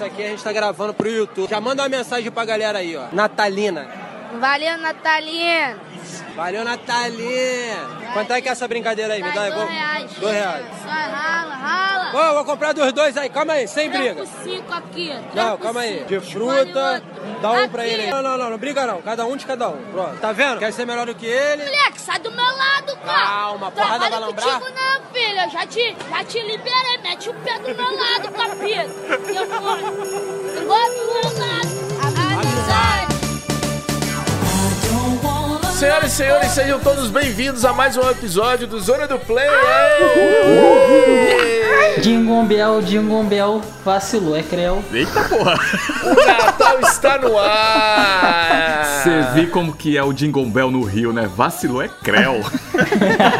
Isso aqui a gente tá gravando pro YouTube. Já manda uma mensagem pra galera aí, ó. Natalina. Valeu, Natalina. Valeu, Natalina. Quanto é que é essa brincadeira aí? Me dá aí. Dois vou- reais. Dois reais. Só rala, rala. Ô, eu vou comprar dos dois aí. Calma aí, sem Três briga. cinco aqui. Não, calma aí. De fruta, dá um Aqui. pra ele aí. Não, não, não, não briga não. Cada um de cada um. Pronto. Tá vendo? Quer ser melhor do que ele? Moleque, sai do meu lado, cara. Calma, porrada vai lambrar? contigo não, filho. Eu já te, já te liberei. Mete o pé do meu lado, capeta. Eu vou. Igual do meu lado. Amizade. Senhoras e senhores, sejam todos bem-vindos a mais um episódio do Zona do Play. Jingle Bell, Jingle Bell, vacilou, é creu. Eita porra! O Natal está no ar. Você viu como que é o Jingle Bell no Rio, né? Vacilou é creu.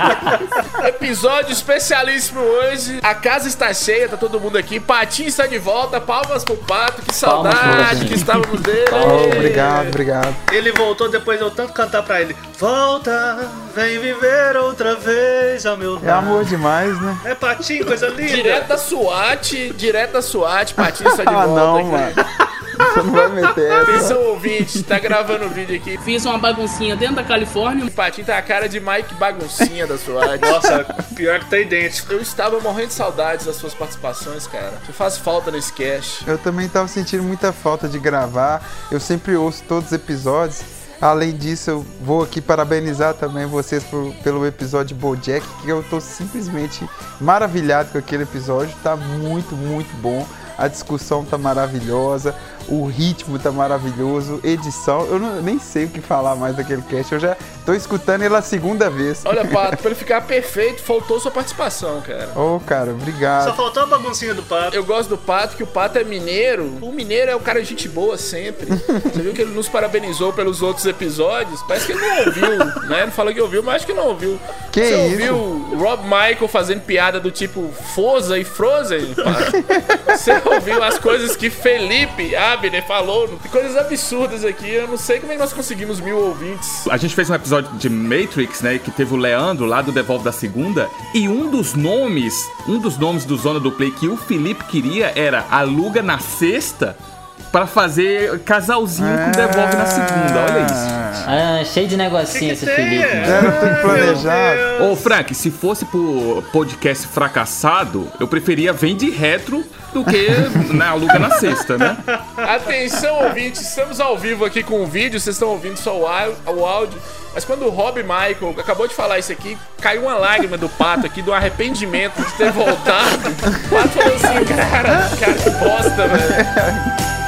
Episódio especialíssimo hoje. A casa está cheia, tá todo mundo aqui. Patinho está de volta. Palmas pro Pato. Que saudade que estávamos dele. Oh, obrigado, obrigado. Ele voltou depois de eu tanto cantar pra ele. Volta, vem viver outra vez ao meu É amor demais, né? É patinho, coisa linda. Direto da SWAT, direto da SWAT, Patinho está de Ah, volta. não, aqui. mano. Você não vai meter essa. Atenção, ouvinte, tá gravando o vídeo aqui. Fiz uma baguncinha dentro da Califórnia. O Patinho tá a cara de Mike Baguncinha da SWAT. Nossa, pior que tá idêntico. Eu estava morrendo de saudades das suas participações, cara. Você faz falta nesse cast. Eu também tava sentindo muita falta de gravar. Eu sempre ouço todos os episódios. Além disso, eu vou aqui parabenizar também vocês por- pelo episódio Bojack, que eu tô simplesmente maravilhado com aquele episódio. Tá muito, muito bom. A discussão tá maravilhosa, o ritmo tá maravilhoso, edição, eu não- nem sei o que falar mais daquele cast. Eu já tô escutando ele a segunda vez. Olha, Pato, pra ele ficar perfeito, faltou sua participação, cara. Ô, cara, obrigado. Só faltou a baguncinha do pato. Eu gosto do Pato, que o Pato é mineiro. O mineiro é um cara de gente boa sempre. Você viu que ele nos parabenizou pelos outros episódios? Parece que ele não ouviu, né? Ele falou que ouviu, mas acho que não ouviu. Que Você isso? ouviu o Rob Michael fazendo piada do tipo Forza e Frozen? Pato? Você ouviu as coisas que Felipe Abner falou? Coisas absurdas aqui. Eu não sei como é que nós conseguimos mil ouvintes. A gente fez um episódio de Matrix, né? Que teve o Leandro lá do Devolve da Segunda. E um dos nomes, um dos nomes do Zona do Play que o Felipe queria era Aluga na Sexta pra fazer casalzinho com o Devolve na Segunda. Olha isso. Ah, cheio de negocinho esse Felipe. mano. Era tudo planejado. Ô, Frank, se fosse pro podcast fracassado, eu preferia Vende Retro do que na Aluga na Sexta, né? Atenção, ouvintes, estamos ao vivo aqui com o vídeo, vocês estão ouvindo só o áudio. Mas quando o Rob Michael acabou de falar isso aqui, caiu uma lágrima do pato aqui, do arrependimento de ter voltado. O pato falou assim, cara, cara, que bosta, velho.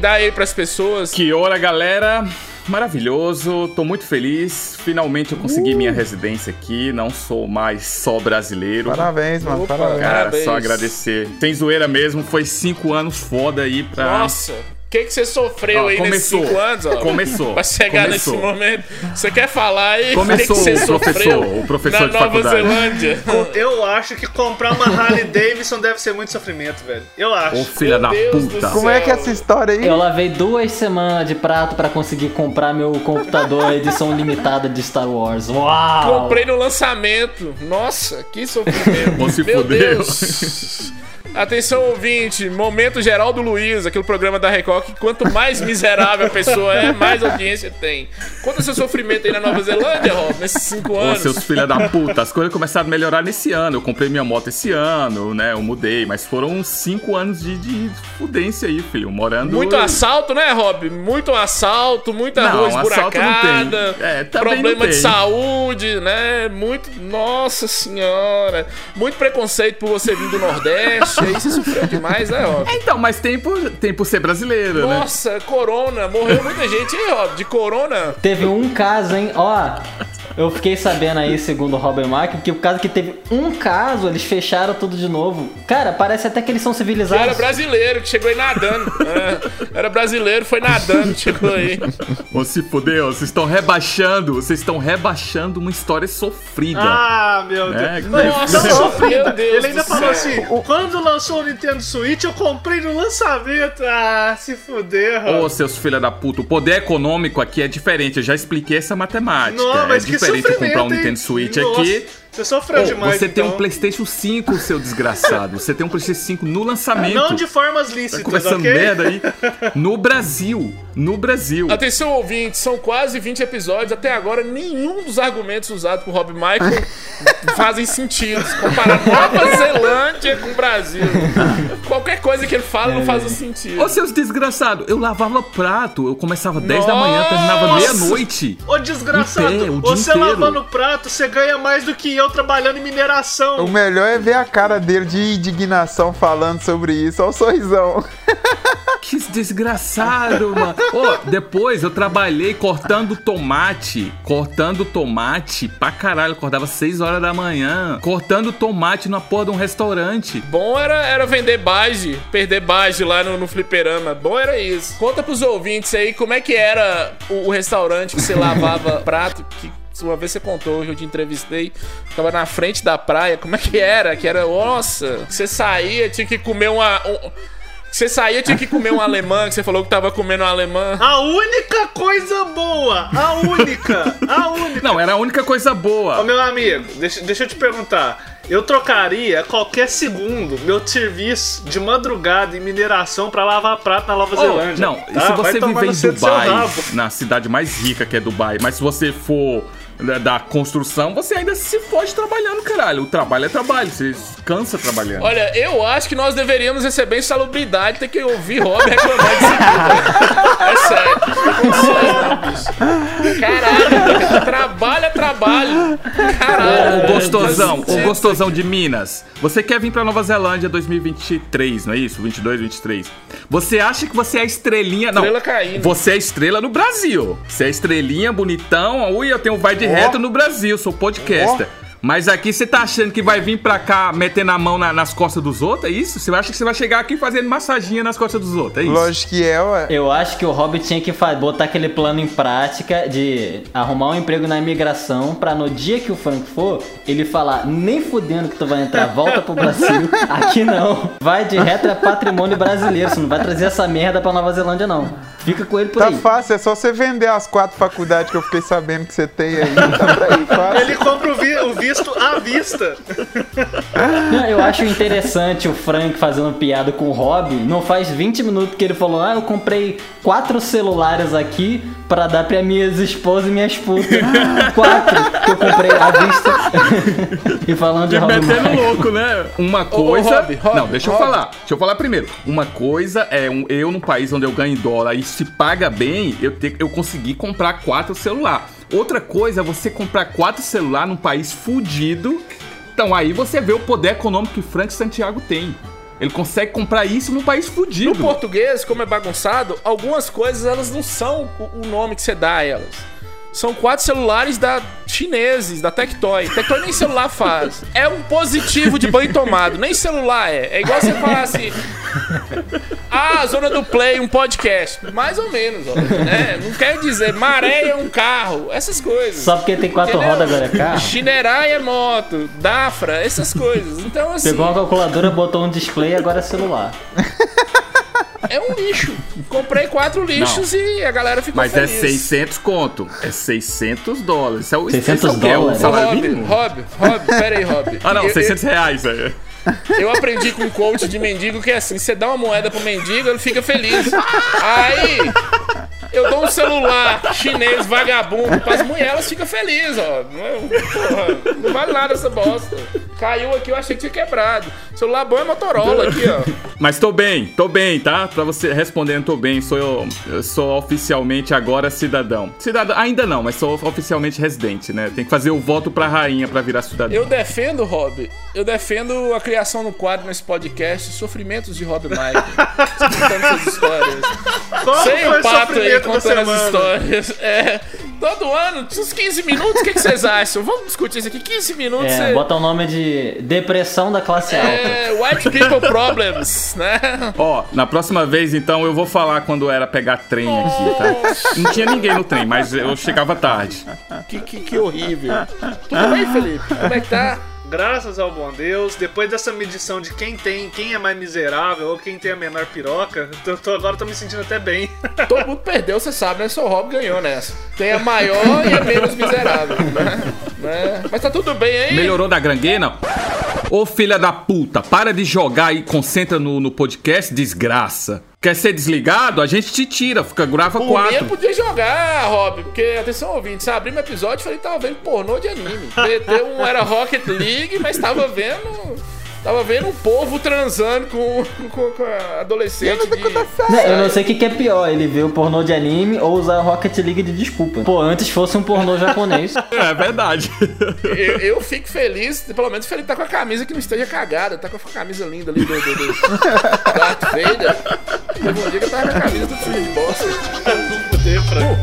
Dá aí pras pessoas. Que hora, galera! Maravilhoso, tô muito feliz. Finalmente eu consegui minha residência aqui. Não sou mais só brasileiro. Parabéns, mano. Opa, parabéns. Cara, só agradecer. Sem zoeira mesmo, foi cinco anos foda aí pra. Nossa, que, que você sofreu Ó, aí nesses começou. cinco anos, ó? Começou. Pra chegar Começou. nesse momento. Você quer falar aí? Começou o que, que você o sofreu o professor na de Nova faculdade. Zelândia? Eu acho que comprar uma Harley Davidson deve ser muito sofrimento, velho. Eu acho. Ô filha Meu da Deus puta. Como é que é essa história aí? Eu lavei duas semanas de prato pra conseguir comprar meu computador edição limitada de Star Wars. Uau! Comprei no lançamento. Nossa, que sofrimento. Se Meu fudeu. Deus. Atenção, ouvinte. Momento geral do Luiz, aquele programa da Record que quanto mais miserável a pessoa é, mais audiência tem. Conta seu sofrimento aí na Nova Zelândia, Rob, nesses cinco Ô, anos. seus filha da puta, as coisas começaram a melhorar nesse ano. Eu comprei minha moto esse ano, né? Eu mudei, mas foram cinco anos de, de fudência aí, filho. Morando. Muito assalto, né, Rob? Muito assalto, muita Não, rua esburacada. É, problema de saúde, né? Muito. Nossa senhora! Muito preconceito por você vir do Nordeste. Aí você sofreu demais, né, Rob? É, então, mas tem por, tem por ser brasileiro, né? Nossa, corona, morreu muita gente, hein, Rob? De corona. Teve um caso, hein? Ó, eu fiquei sabendo aí, segundo o Robert Mark, que o caso que teve um caso, eles fecharam tudo de novo. Cara, parece até que eles são civilizados. era brasileiro, que chegou aí nadando. É, era brasileiro, foi nadando, chegou aí. Ô, se fudeu, vocês estão rebaixando, vocês estão rebaixando uma história sofrida. Ah, meu Deus. É, Não, Nossa, não sofrida. meu Deus Ele ainda falou céu. assim: quando lançou o Nintendo Switch, eu comprei no lançamento. Ah, se fuder, Ô, seus filha da puta, o poder econômico aqui é diferente. Eu já expliquei essa matemática. Não, mas é que diferente de comprar um? Nintendo Switch Nossa, aqui. Você sofreu Ô, demais, você tem um então. PlayStation 5, seu desgraçado. Você tem um PlayStation 5 no lançamento. Não de formas Tá lícitas, conversando ok? merda aí. No Brasil. No Brasil. Atenção, ouvintes, são quase 20 episódios. Até agora, nenhum dos argumentos usados por Rob Michael fazem sentido. Se Comparar Nova Zelândia com o Brasil. Qualquer coisa que ele fala não faz sentido. Ô, seus desgraçados, eu lavava prato. Eu começava 10 da manhã, terminava Nossa! meia-noite. Ô desgraçado, pé, o dia você inteiro. lavando prato, você ganha mais do que eu trabalhando em mineração. O melhor é ver a cara dele de indignação falando sobre isso. Olha o sorrisão. Que desgraçado, mano. Ô, depois eu trabalhei cortando tomate. Cortando tomate pra caralho. Eu acordava 6 horas da manhã. Cortando tomate na porra de um restaurante. Bom era, era vender bage, perder bage lá no, no fliperama. Bom era isso. Conta pros ouvintes aí como é que era o, o restaurante que você lavava prato, que uma vez você contou, hoje eu te entrevistei, ficava na frente da praia, como é que era? Que era, nossa, você saía, tinha que comer uma... um- você saía, tinha que comer um alemã, que você falou que tava comendo um alemã. A única coisa boa, a única, a única. Não, era a única coisa Ô, boa. meu amigo, deixa, deixa eu te perguntar. Eu trocaria a qualquer segundo meu serviço de madrugada em mineração pra lavar prato na Nova Ô, Zelândia. não, tá? se Vai você tomar viver em Dubai, na cidade mais rica que é Dubai, mas se você for da, da construção, você ainda se fode trabalhando, caralho. O trabalho é trabalho, você cansa trabalhando. Olha, eu acho que nós deveríamos receber insalubridade, ter que ouvir Rob reclamar disso velho. É sério. Não, bicho. Caralho, trabalho é trabalho. Caralho. Ô gostosão, ô gostosão de Minas, você quer vir pra Nova Zelândia 2023, não é isso? 22, 23. Você acha que você é a estrelinha? Não. Estrela caindo. Você é estrela no Brasil. Você é estrelinha, bonitão. Ui, eu tenho um vai de reto no Brasil, sou podcaster. Mas aqui você tá achando que vai vir pra cá metendo a mão na- nas costas dos outros? É isso? Você acha que você vai chegar aqui fazendo massaginha nas costas dos outros? É isso? Lógico que é, ué. Eu acho que o Hobbit tinha que botar aquele plano em prática de arrumar um emprego na imigração pra no dia que o Frank for, ele falar, nem fudendo que tu vai entrar, volta pro Brasil. Aqui não. Vai de reto é patrimônio brasileiro, você não vai trazer essa merda pra Nova Zelândia não. Fica com ele por Tá aí. fácil, é só você vender as quatro faculdades que eu fiquei sabendo que você tem aí. Tá pra fácil. Ele compra o, vi- o visto à vista. Não, eu acho interessante o Frank fazendo piada com o Rob. Não faz 20 minutos que ele falou: Ah, eu comprei quatro celulares aqui pra dar pra minhas esposas e minhas putas. quatro que eu comprei à vista. e falando de Rob Metendo Michael. louco, né? Uma ô, coisa. Rob, Rob, não, deixa eu falar. Deixa eu falar primeiro. Uma coisa é um, eu num país onde eu ganho dólar e se paga bem, eu, ter, eu consegui comprar quatro celular. Outra coisa é você comprar quatro celular num país fudido. Então aí você vê o poder econômico que Frank Santiago tem. Ele consegue comprar isso num país fudido. No português, como é bagunçado, algumas coisas elas não são o o nome que você dá a elas. São quatro celulares da chineses, da Tectoy. Tectoy nem celular faz. É um positivo de banho tomado, nem celular é. É igual você falar assim. Ah, Zona do Play, um podcast. Mais ou menos, ó. né? Não quer dizer maré é um carro, essas coisas. Só porque tem quatro Entendeu? rodas agora é carro. Chinerai é moto, Dafra, essas coisas. Então, assim, Pegou uma calculadora, botou um display e agora é celular. É um lixo. Comprei quatro lixos e a galera ficou Mas é feliz. 600 conto. É 600 dólares. Isso é o, 600 isso é o? É salário Rob, mínimo? Rob, Rob, pera aí, Rob. Ah, não, Eu- 600 reais. É. Eu, eu aprendi com um coach de mendigo que é assim: você dá uma moeda pro mendigo, ele fica feliz. Aí, eu dou um celular chinês vagabundo pras mulheres, elas ficam felizes, ó. Não, é- porra, não vale nada essa bosta. Caiu aqui, eu achei que tinha quebrado. Celular bom é Motorola aqui, ó. Mas tô bem, tô bem, tá? Pra você respondendo, tô bem. Sou eu, eu sou oficialmente agora cidadão. Cidadão, ainda não, mas sou oficialmente residente, né? Tem que fazer o voto pra rainha pra virar cidadão. Eu defendo, Rob, eu defendo a criação no quadro nesse podcast Sofrimentos de Rob Michael. contando suas histórias. Qual Sem o pato aí contando as histórias. É, todo ano, uns 15 minutos, o que, que vocês acham? Vamos discutir isso aqui. 15 minutos. É, você- bota o nome de Depressão da Classe Alta. É, White People Problems, né? Ó, na próxima vez, então, eu vou falar quando era pegar trem aqui, tá? Não tinha ninguém no trem, mas eu chegava tarde. Que, que, que horrível. Tudo bem, Felipe? Como é que tá? Graças ao bom Deus, depois dessa medição de quem tem, quem é mais miserável ou quem tem a menor piroca, eu tô, agora tô me sentindo até bem. Todo mundo perdeu, você sabe, né? Só o Rob ganhou nessa. Tem a maior e a menos miserável, né? né? Mas tá tudo bem aí. Melhorou da granguena? Ô filha da puta, para de jogar e concentra no, no podcast, desgraça. Quer ser desligado? A gente te tira, fica grava Por mim, eu quatro. podia jogar, Rob, porque, atenção ouvinte, você abriu meu episódio e falei que tava vendo pornô de anime. Meteu um era Rocket League, mas tava vendo. Tava vendo um povo transando com, com, com a adolescente de. Não, eu não sei o que, que é pior, ele ver o pornô de anime ou usar Rocket League de desculpa. Pô, antes fosse um pornô japonês. É verdade. Eu, eu fico feliz, pelo menos feliz tá com a camisa que não esteja cagada, tá com a camisa linda ali do, do, do Darth Vader. Teve um dia que eu tava com a camisa do suja de bosta. Não poder, Frank.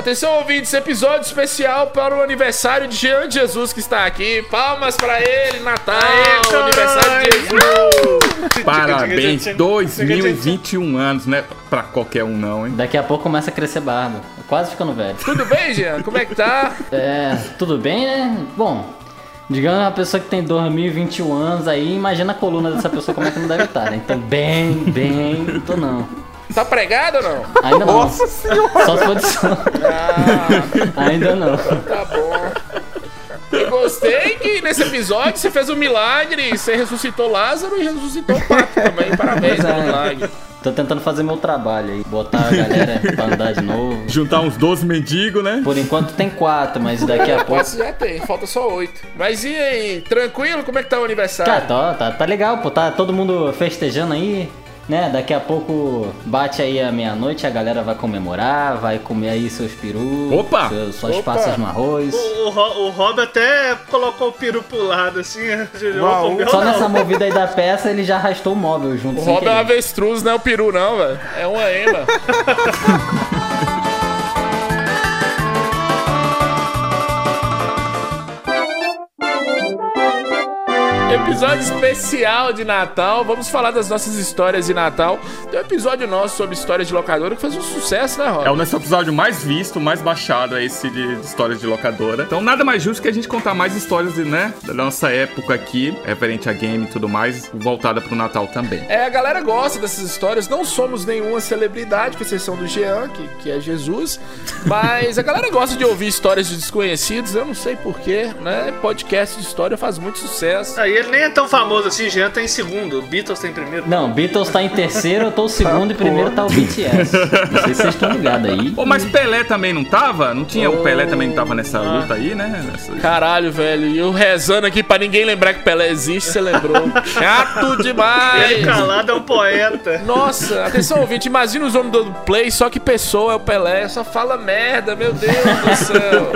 Atenção, ouvintes, episódio especial para o aniversário de Jean de Jesus que está aqui. Palmas para ele, Natal, Aê, aniversário de Jesus. Parabéns, 2021 anos, né? Pra qualquer um não, hein? Daqui a pouco começa a crescer barba. Quase ficando velho. Tudo bem, Jean? Como é que tá? É, tudo bem, né? Bom, digamos uma pessoa que tem 2021 anos aí, imagina a coluna dessa pessoa como é que não deve estar, né? Então, bem, bem, tô não. Tá pregado ou não? Ainda não. Nossa senhora! Só se for de som. Ainda não. Tá bom. Eu gostei que nesse episódio você fez um milagre, você ressuscitou Lázaro e ressuscitou o Pato também. Parabéns Pois é. pelo milagre. Tô tentando fazer meu trabalho aí, botar a galera pra andar de novo. Juntar uns 12 mendigos, né? Por enquanto tem quatro, mas daqui a pouco. Já tem, falta só oito. Mas e aí, tranquilo? Como é que tá o aniversário? Cara, tá, tá, tá legal, pô. Tá todo mundo festejando aí, né? Daqui a pouco bate aí a meia-noite, a galera vai comemorar, vai comer aí seus perus. Opa! Seus, suas Opa! passas no arroz. O, o, o Rob até colocou o peru pro lado, assim. Uau. Só não. nessa movida aí da peça ele já arrastou o móvel junto. O Rob é um avestruz, não é o peru, não, velho. É uma ema. Episódio especial de Natal. Vamos falar das nossas histórias de Natal. Tem um episódio nosso sobre histórias de locadora que fez um sucesso, né, Rob? É o nosso episódio mais visto, mais baixado, é esse de histórias de locadora. Então nada mais justo que a gente contar mais histórias, de, né, da nossa época aqui, referente a game e tudo mais, voltada pro Natal também. É, a galera gosta dessas histórias. Não somos nenhuma celebridade, com exceção do Jean, que, que é Jesus. Mas a galera gosta de ouvir histórias de desconhecidos. Eu não sei porquê, né? Podcast de história faz muito sucesso. Aí ele nem é tão famoso assim, Jean tá em segundo, o Beatles tá em primeiro. Não, Beatles tá em terceiro, eu tô o segundo e primeiro tá o BTS. Não sei se vocês estão ligados aí. Pô, mas Pelé também não tava? Não tinha? O Pelé também não tava nessa luta aí, né? Nessa- Caralho, velho. E eu rezando aqui pra ninguém lembrar que Pelé existe, você lembrou. Chato demais. Ele calado é um poeta. Nossa, atenção, ouvinte, imagina os homens do Play, só que pessoa é o Pelé, só fala merda, meu Deus do céu.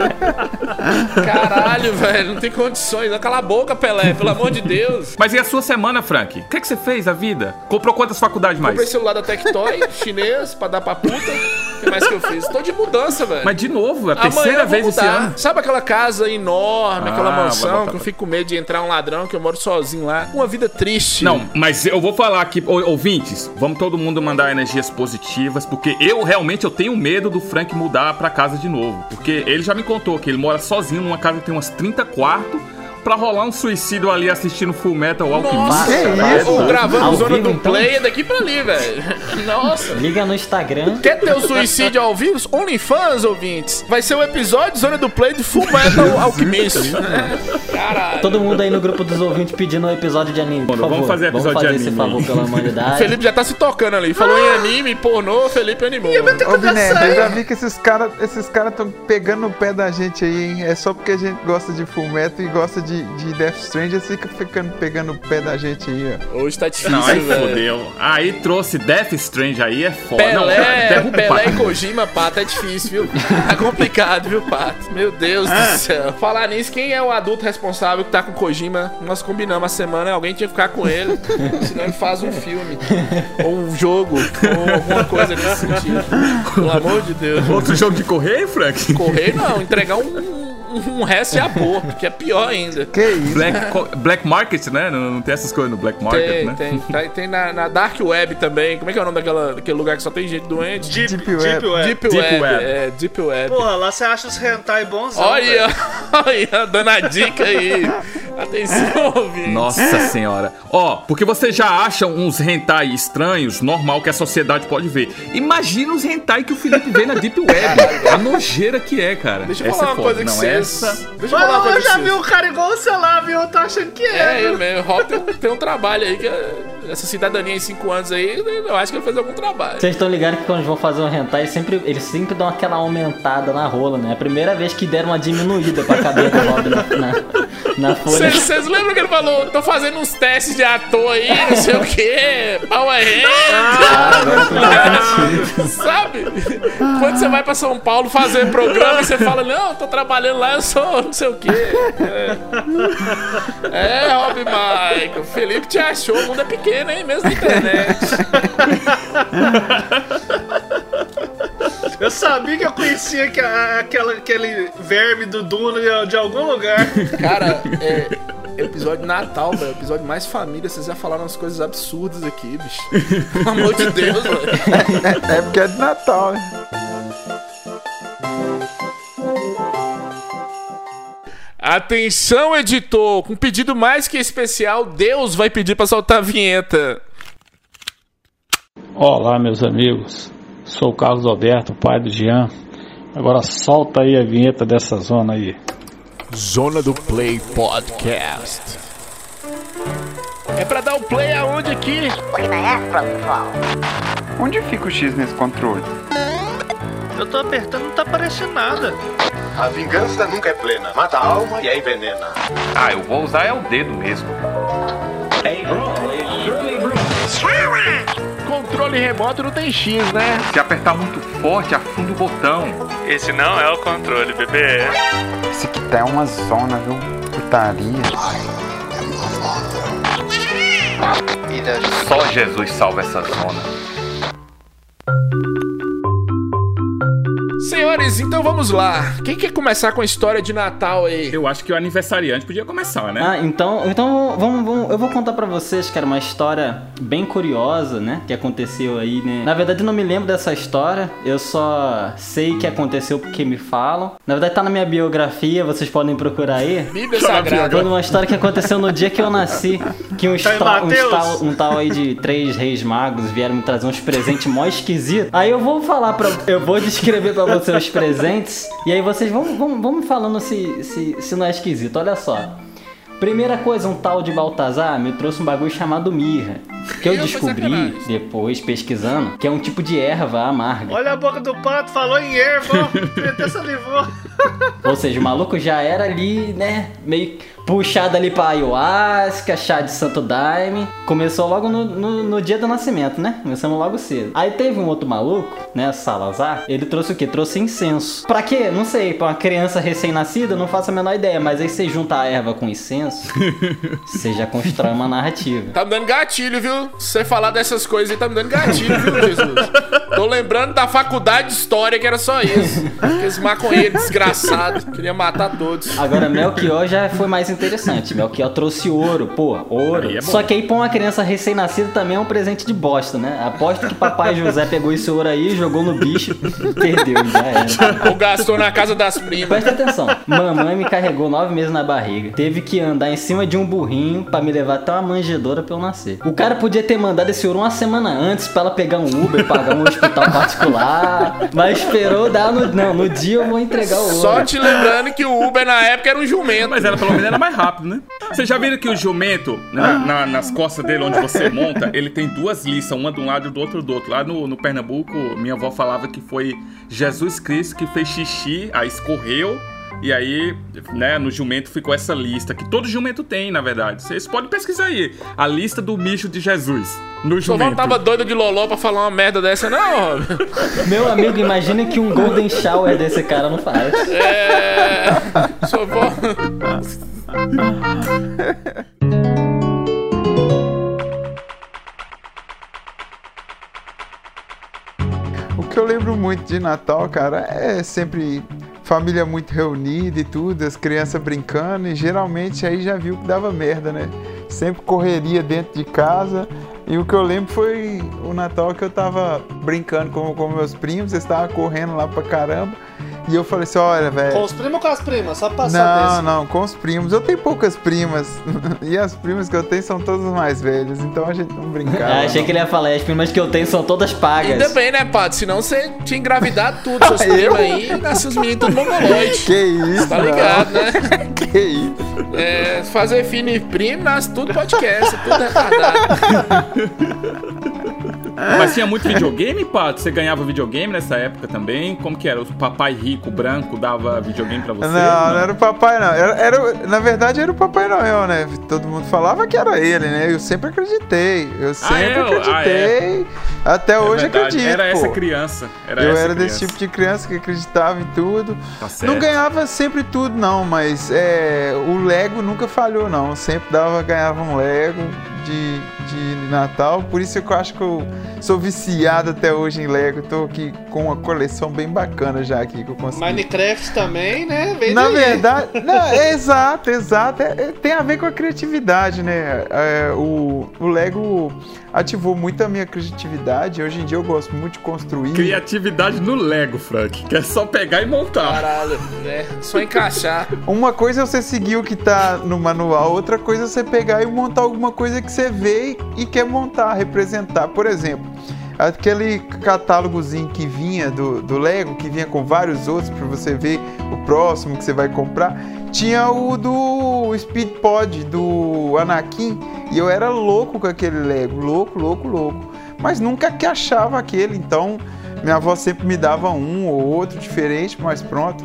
Caralho, velho, não tem condições. Cala a boca, Pelé, pelo amor de Deus. Mas e a sua semana, Frank? O que, é que você fez a vida? Comprou quantas faculdades mais? Comprei celular da Tectoy, chinês, pra dar pra puta. O que mais que eu fiz? Tô de mudança, velho. Mas de novo, a Amanhã terceira vez esse ano. Sabe aquela casa enorme, aquela Ah, vai mansão, que eu fico com medo de entrar um ladrão, que eu moro sozinho lá? Uma vida triste. Não, mas eu vou falar aqui, ouvintes, vamos todo mundo mandar energias positivas, porque eu realmente eu tenho medo do Frank mudar pra casa de novo. Porque ele já me contou que ele mora sozinho numa casa que tem umas 30 quartos, pra rolar um suicídio ali assistindo Full Metal Alchemist. Nossa, Que isso? Ou gravando Ao zona vivo, do então? play é daqui pra ali, velho. Nossa. Liga no Instagram. Quer ter o suicídio ao vivo? OnlyFans, ouvintes. Vai ser o episódio Zona do Play de Full Metal Alchemist. Caralho. Todo mundo aí no grupo dos ouvintes pedindo um episódio de anime. Por Vamos favor, fazer episódio vamos fazer de esse anime favor pela O humanidade. Felipe já tá se tocando ali. Falou em anime, pornô, Felipe animou. Ô, Biné, eu já vi que esses caras esses cara estão pegando no pé da gente aí, hein? É só porque a gente gosta de Full Metal e gosta de, de Death Stranding, ficam ficando pegando no pé da gente aí, ó. Hoje tá difícil, Não, aí velho. fodeu. Aí trouxe Death Strange aí, é foda. Não, Pelé, derruba o Pelé e. Kojima, Pato, é difícil, viu? Tá complicado, viu, Pato? Meu Deus do céu. Falar nisso, quem é o adulto responsável que tá com Kojima? Nós combinamos a semana, alguém tinha que ficar com ele. Senão ele faz um filme, ou um jogo, ou alguma coisa nesse sentido. Pelo amor de Deus. Outro jogo de correio, Frank? Correr não, entregar um, um, resto de aborto, que é pior ainda. Que isso? Black, Black Market, né? Não, não tem essas coisas no Black Market, Tem, né? tem. Tem, tem na, na Dark Web também. Como é que é o nome daquela, daquele lugar que só tem gente doente? Deep, Deep Deep, Web. Web. Deep, Deep Web. Web. É, Deep Web. Porra, lá você acha os hentai bons. Olha, olha, dando a dica aí. Atenção, ouvinte. Nossa senhora. Ó, porque você já acha uns hentai estranhos, normal que a sociedade pode ver. Imagina os hentai que o Felipe vê na Deep Web. a nojeira que é, cara. Deixa eu Essa falar é uma coisa que Não, vocês. essa... Deixa eu falar uma Mas coisa eu já vi um cara igual você lá, viu? Eu tô achando que é. É, ele mesmo. O Rob tem, tem um trabalho aí que é- essa cidadania em 5 anos aí, eu acho que ele fez algum trabalho. Vocês estão ligados que quando eles vão fazer um hentai, eles sempre, eles sempre dão aquela aumentada na rola, né? É a primeira vez que deram uma diminuída pra caber do Rob na, na, na folha. Vocês lembram que ele falou? Tô fazendo uns testes de ator aí, não sei o quê, Power Ah, agora tudo faz sentido. Sabe? Quando você vai pra São Paulo fazer programa, você fala, não, tô trabalhando lá, eu sou não sei o quê. É, é Rob Michael, Felipe te achou, o mundo é pequeno, hein? Mesmo na internet. Eu sabia que eu conhecia que- a- aquela, aquele verme do Duna de, de algum lugar. Cara, é. Episódio de Natal, velho. Episódio mais família. Vocês já falaram umas coisas absurdas aqui, bicho. Pelo amor de Deus, velho. É porque é de Natal, né? Atenção, editor! Com um pedido mais que especial, Deus vai pedir pra soltar a vinheta. Olá, meus amigos. Sou o Carlos Alberto, pai do Jean. Agora solta aí a vinheta dessa zona aí. Zona do Play Podcast. É pra dar o play aonde aqui? Onde fica o X nesse controle? Eu tô apertando, não tá aparecendo nada. A vingança nunca é plena. Mata a alma e a envenena. Ah, eu vou usar é o dedo mesmo. Controle remoto não tem X, né? Se apertar muito forte, afunda o botão. Esse não é o controle, bebê. Esse aqui tá uma zona, viu? Putaria. Só Jesus salva essa zona. Senhores, então vamos lá. Quem quer começar com a história de Natal aí? Eu acho que o aniversariante podia começar, né? Ah, então, então vamos, vamos, eu vou contar pra vocês, cara, uma história bem curiosa, né? Que aconteceu aí, né? Na verdade, eu não me lembro dessa história, eu só sei que aconteceu porque me falam. Na verdade, tá na minha biografia, vocês podem procurar aí. Bíblia Foi Sagrada. uma história que aconteceu no dia que eu nasci. Que uns, Tá Mateus? tal, um tal aí de três reis magos vieram me trazer uns presentes mó esquisitos. Aí eu vou falar pra. Eu vou descrever pra vocês os presentes. E aí vocês vão, vão, vão me falando se, se, se não é esquisito. Olha só. Primeira coisa, um tal de Baltazar me trouxe um bagulho chamado mirra. Que eu foi descobri depois, pesquisando, que é um tipo de erva amarga. Olha a boca do pato, falou em erva, até salivou. Ou seja, o maluco já era ali, né? Meio puxado ali pra ayahuasca, chá de santo daime. Começou logo no, no, no dia do nascimento, né? Começamos logo cedo. Aí teve um outro maluco, né? Salazar. Ele trouxe o quê? Trouxe incenso. Pra quê? Não sei. Pra uma criança recém-nascida, eu não faço a menor ideia. Mas aí você junta a erva com incenso, você já constrói uma narrativa. Tá me dando gatilho, viu? Se você falar dessas coisas aí, tá me dando gatilho, viu, Jesus? Tô lembrando da faculdade de história que era só isso. Aqueles maconheiros desgraçados. Queria matar todos. Agora, Melchior já foi mais interessante. Melchior trouxe ouro, pô, ouro. É. Só que aí pra uma criança recém-nascida também é um presente de bosta, né? Aposto que papai José pegou esse ouro aí, jogou no bicho, perdeu, já era. Ou gastou na casa das primas. Presta atenção, mamãe me carregou nove meses na barriga. Teve que andar em cima de um burrinho pra me levar até uma manjedoura pra eu nascer. O cara podia ter mandado esse ouro uma semana antes pra ela pegar um Uber, pagar um hospital particular. Mas esperou dar no. Não, no dia eu vou entregar o ouro. Só te lembrando que o Uber na época era um jumento. Mas ela pelo menos era mais rápido, né? Vocês já viram que o jumento, na- na- nas costas dele, onde você monta, ele tem duas listas, uma de um lado e do outro do outro. Lá no, no Pernambuco, minha avó falava que foi Jesus Cristo que fez xixi, aí escorreu. E aí, né, no jumento ficou essa lista, que todo jumento tem, na verdade. Vocês podem pesquisar aí. A lista do mijo de Jesus. No avó não jumento. tava doida de loló pra falar uma merda dessa, não. Meu amigo, imagina que um Golden Shower desse cara não faz. É. Avó. O que eu lembro muito de Natal, cara, é sempre família muito reunida e tudo, as crianças brincando, e geralmente aí já viu que dava merda, né? Sempre correria dentro de casa. E o que eu lembro foi o Natal que eu tava brincando com, com meus primos, eles estavam correndo lá pra caramba. E eu falei assim, olha, velho. Com os primos ou com as primas? Só pra Não, saber. não, com os primos. Eu tenho poucas primas. e as primas que eu tenho são todas mais velhas. Então a gente não brincava. Ah, achei não. que ele ia falar, as primas que eu tenho são todas pagas. Ainda bem, né, Pato? Senão você tinha engravidado tudo, seus primos aí, e nasceu os meninos tudo mongoloide. Que isso, Tá não. ligado, né? Que isso. É, fazer filho e primo, nasce tudo podcast, tudo retardado. Mas tinha muito videogame, Pato? Você ganhava videogame nessa época também? Como que era? O papai rico, branco, dava videogame pra você? Não, não era o papai, não. Era, era- na verdade, era o Papai Noel, né? Todo mundo falava que era ele, né? Eu sempre acreditei. Eu sempre é? Ah, acreditei. Até É hoje verdade, acredito. Era essa pô. criança. Era eu essa era criança. desse tipo de criança que acreditava em tudo. Tá. Não ganhava sempre tudo, não, mas é, o Lego nunca falhou, não. Sempre dava, ganhava um Lego de, de Natal. Por isso que eu acho que eu sou viciado até hoje em Lego. Tô aqui com uma coleção bem bacana já aqui que eu consegui. Minecraft também, né? Vem Na daí. verdade, não, é exato, exato. É- é- tem a ver com a criatividade, né? É, o, o Lego ativou muito a minha criatividade. Hoje em dia eu gosto muito de construir. Criatividade no Lego, Frank. Que é só pegar e montar. Caralho, é só encaixar. Uma coisa é você seguir o que tá no manual, outra coisa é você pegar e montar alguma coisa que você vê e quer montar, representar. Por exemplo, aquele catálogozinho que vinha do, do Lego, que vinha com vários outros para você ver o próximo que você vai comprar, tinha o do Speed Pod, do Anakin, e eu era louco com aquele Lego, louco, louco, louco. Mas nunca que achava aquele, então minha avó sempre me dava um ou outro diferente, mas pronto.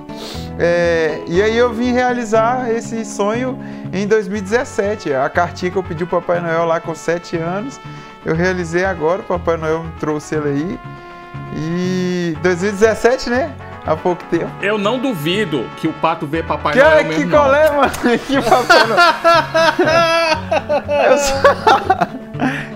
É, e aí eu vim realizar esse sonho em 2017. A cartinha que eu pedi o Papai Noel lá com 7 anos, eu realizei agora, o Papai Noel me trouxe ele aí. E 2017, né? Há pouco tempo. Eu não duvido que o Pato vê Papai Que, Noel que colé, mano? Que Papai Noel. Eu só,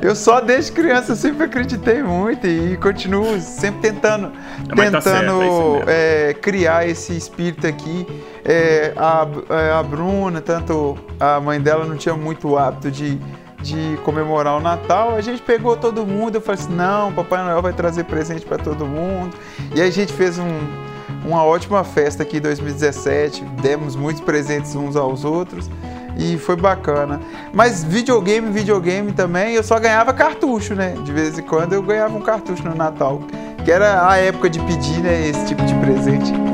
eu só desde criança sempre acreditei muito e continuo sempre tentando, Mas tá certo, é tentando é, criar esse espírito aqui. É, a, é, a Bruna, tanto a mãe dela não tinha muito hábito de, de comemorar o Natal. A gente pegou todo mundo, eu falei assim, não, Papai Noel vai trazer presente para todo mundo. E aí a gente fez um, uma ótima festa aqui em 2017, demos muitos presentes uns aos outros e foi bacana. Mas videogame, videogame também, eu só ganhava cartucho, né? De vez em quando eu ganhava um cartucho no Natal, que era a época de pedir, né, esse tipo de presente.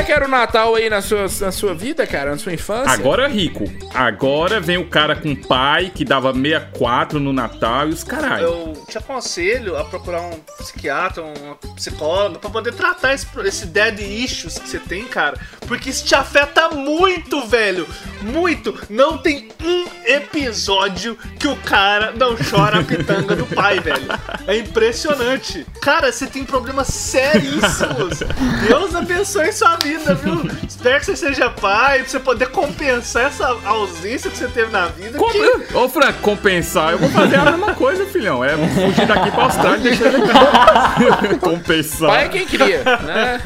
É que era o Natal aí na sua, na sua vida, cara? Na sua infância? Agora é rico. Agora vem o cara com pai que dava 64 no Natal e os caralho. Eu te aconselho a procurar um psiquiatra, uma psicóloga, pra poder tratar esse, esse dead issues que você tem, cara. Porque isso te afeta muito, velho. Muito. Não tem um episódio que o cara não chora a pitanga do pai, velho. É impressionante. Cara, você tem problemas seríssimos. Deus abençoe sua vida, viu? Espero que você seja pai, pra você poder compensar essa ausência que você teve na vida. Como- que- Ô, Frank, compensar. Eu vou fazer a mesma coisa, filhão. É fugir daqui pra Austrália e deixar ele aqui. compensar. Pai é quem cria, né?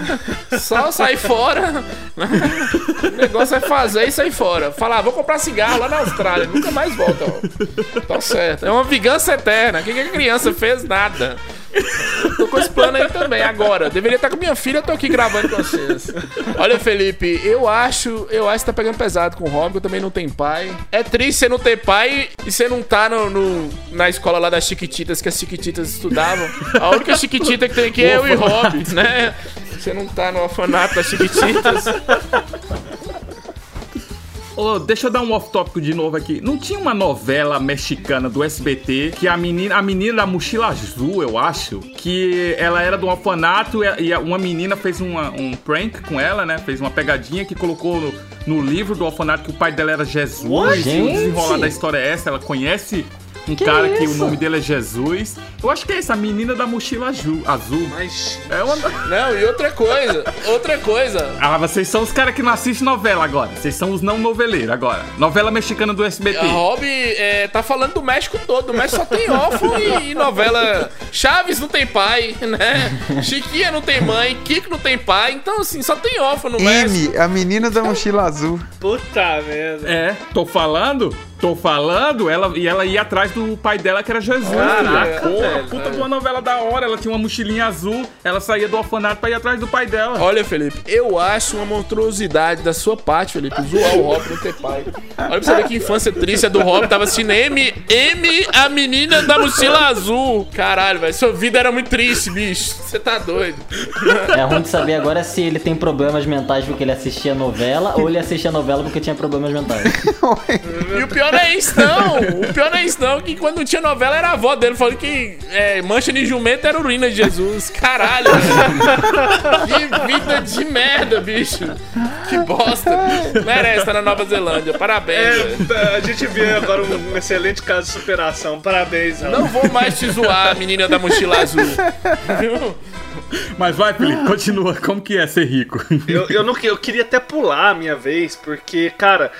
Só sair fora. né? O negócio é fazer e sair fora. Falar, vou comprar cigarro lá na Austrália, nunca mais volta. ó. Tá certo. É uma vingança eterna. O que a criança fez? Nada. Tô com esse plano aí também, agora. Deveria estar com minha filha, eu tô aqui gravando com vocês. Olha, Felipe, eu acho, eu acho que tá pegando pesado com o Rob, eu também não tenho pai. É triste você não ter pai e você não tá no, no- na escola lá das Chiquititas, que as Chiquititas estudavam. A única Chiquitita que tem aqui é eu e Rob, né? Você não tá no orfanato das Chiquititas. Ô, deixa eu dar um off-tópico de novo aqui. Não tinha uma novela mexicana do SBT que a menina, a menina da mochila azul, eu acho, que ela era do orfanato e uma menina fez uma- um prank com ela, né? Fez uma pegadinha que colocou no, no livro do orfanato que o pai dela era Jesus. E o desenrolar da história é essa. Ela conhece Um Que cara que o nome dele é Jesus. Eu acho que é essa menina da mochila azul. azul. Mas. É uma... Não, e outra coisa, outra coisa. Ah, vocês são os caras que não assistem novela agora. Vocês são os não noveleiros agora. Novela mexicana do SBT. A Rob é, tá falando do México todo. O México só tem órfão e, e novela. Chaves não tem pai, né? Chiquinha não tem mãe, Kiko não tem pai. Então, assim, só tem órfão no México. M, a menina da mochila azul. Puta merda. É, tô falando, tô falando, ela, e ela ia atrás do pai dela, que era Jesus. Caraca. Porra, velho. puta de uma novela da hora. Ela tinha uma mochilinha azul, ela saía do orfanato pra ir atrás do pai dela. Olha, Felipe, eu acho uma monstruosidade da sua parte, Felipe, zoar o Rob não ter pai. Olha pra você ver que infância triste a do Rob. Tava assistindo M, M, a menina da mochila azul. Caralho, velho, sua vida era muito triste, bicho. Você tá doido. É ruim de saber agora se ele tem problemas mentais porque ele assistia novela ou ele assistia novela porque tinha problemas mentais. E o pior não é isso, não. O pior não é isso, não. Que quando não tinha novela era a avó dele falando que é, mancha de jumento era urina de Jesus. Caralho. que vida de merda, bicho. Que bosta. Merece estar na Nova Zelândia. Parabéns. É, a gente vê agora um, excelente caso de superação. Parabéns, Raul. Não vou mais te zoar, menina da mochila azul. Viu? Mas vai, Felipe, continua. Como que é ser rico? Eu, eu, não, eu queria até pular a minha vez, porque, cara,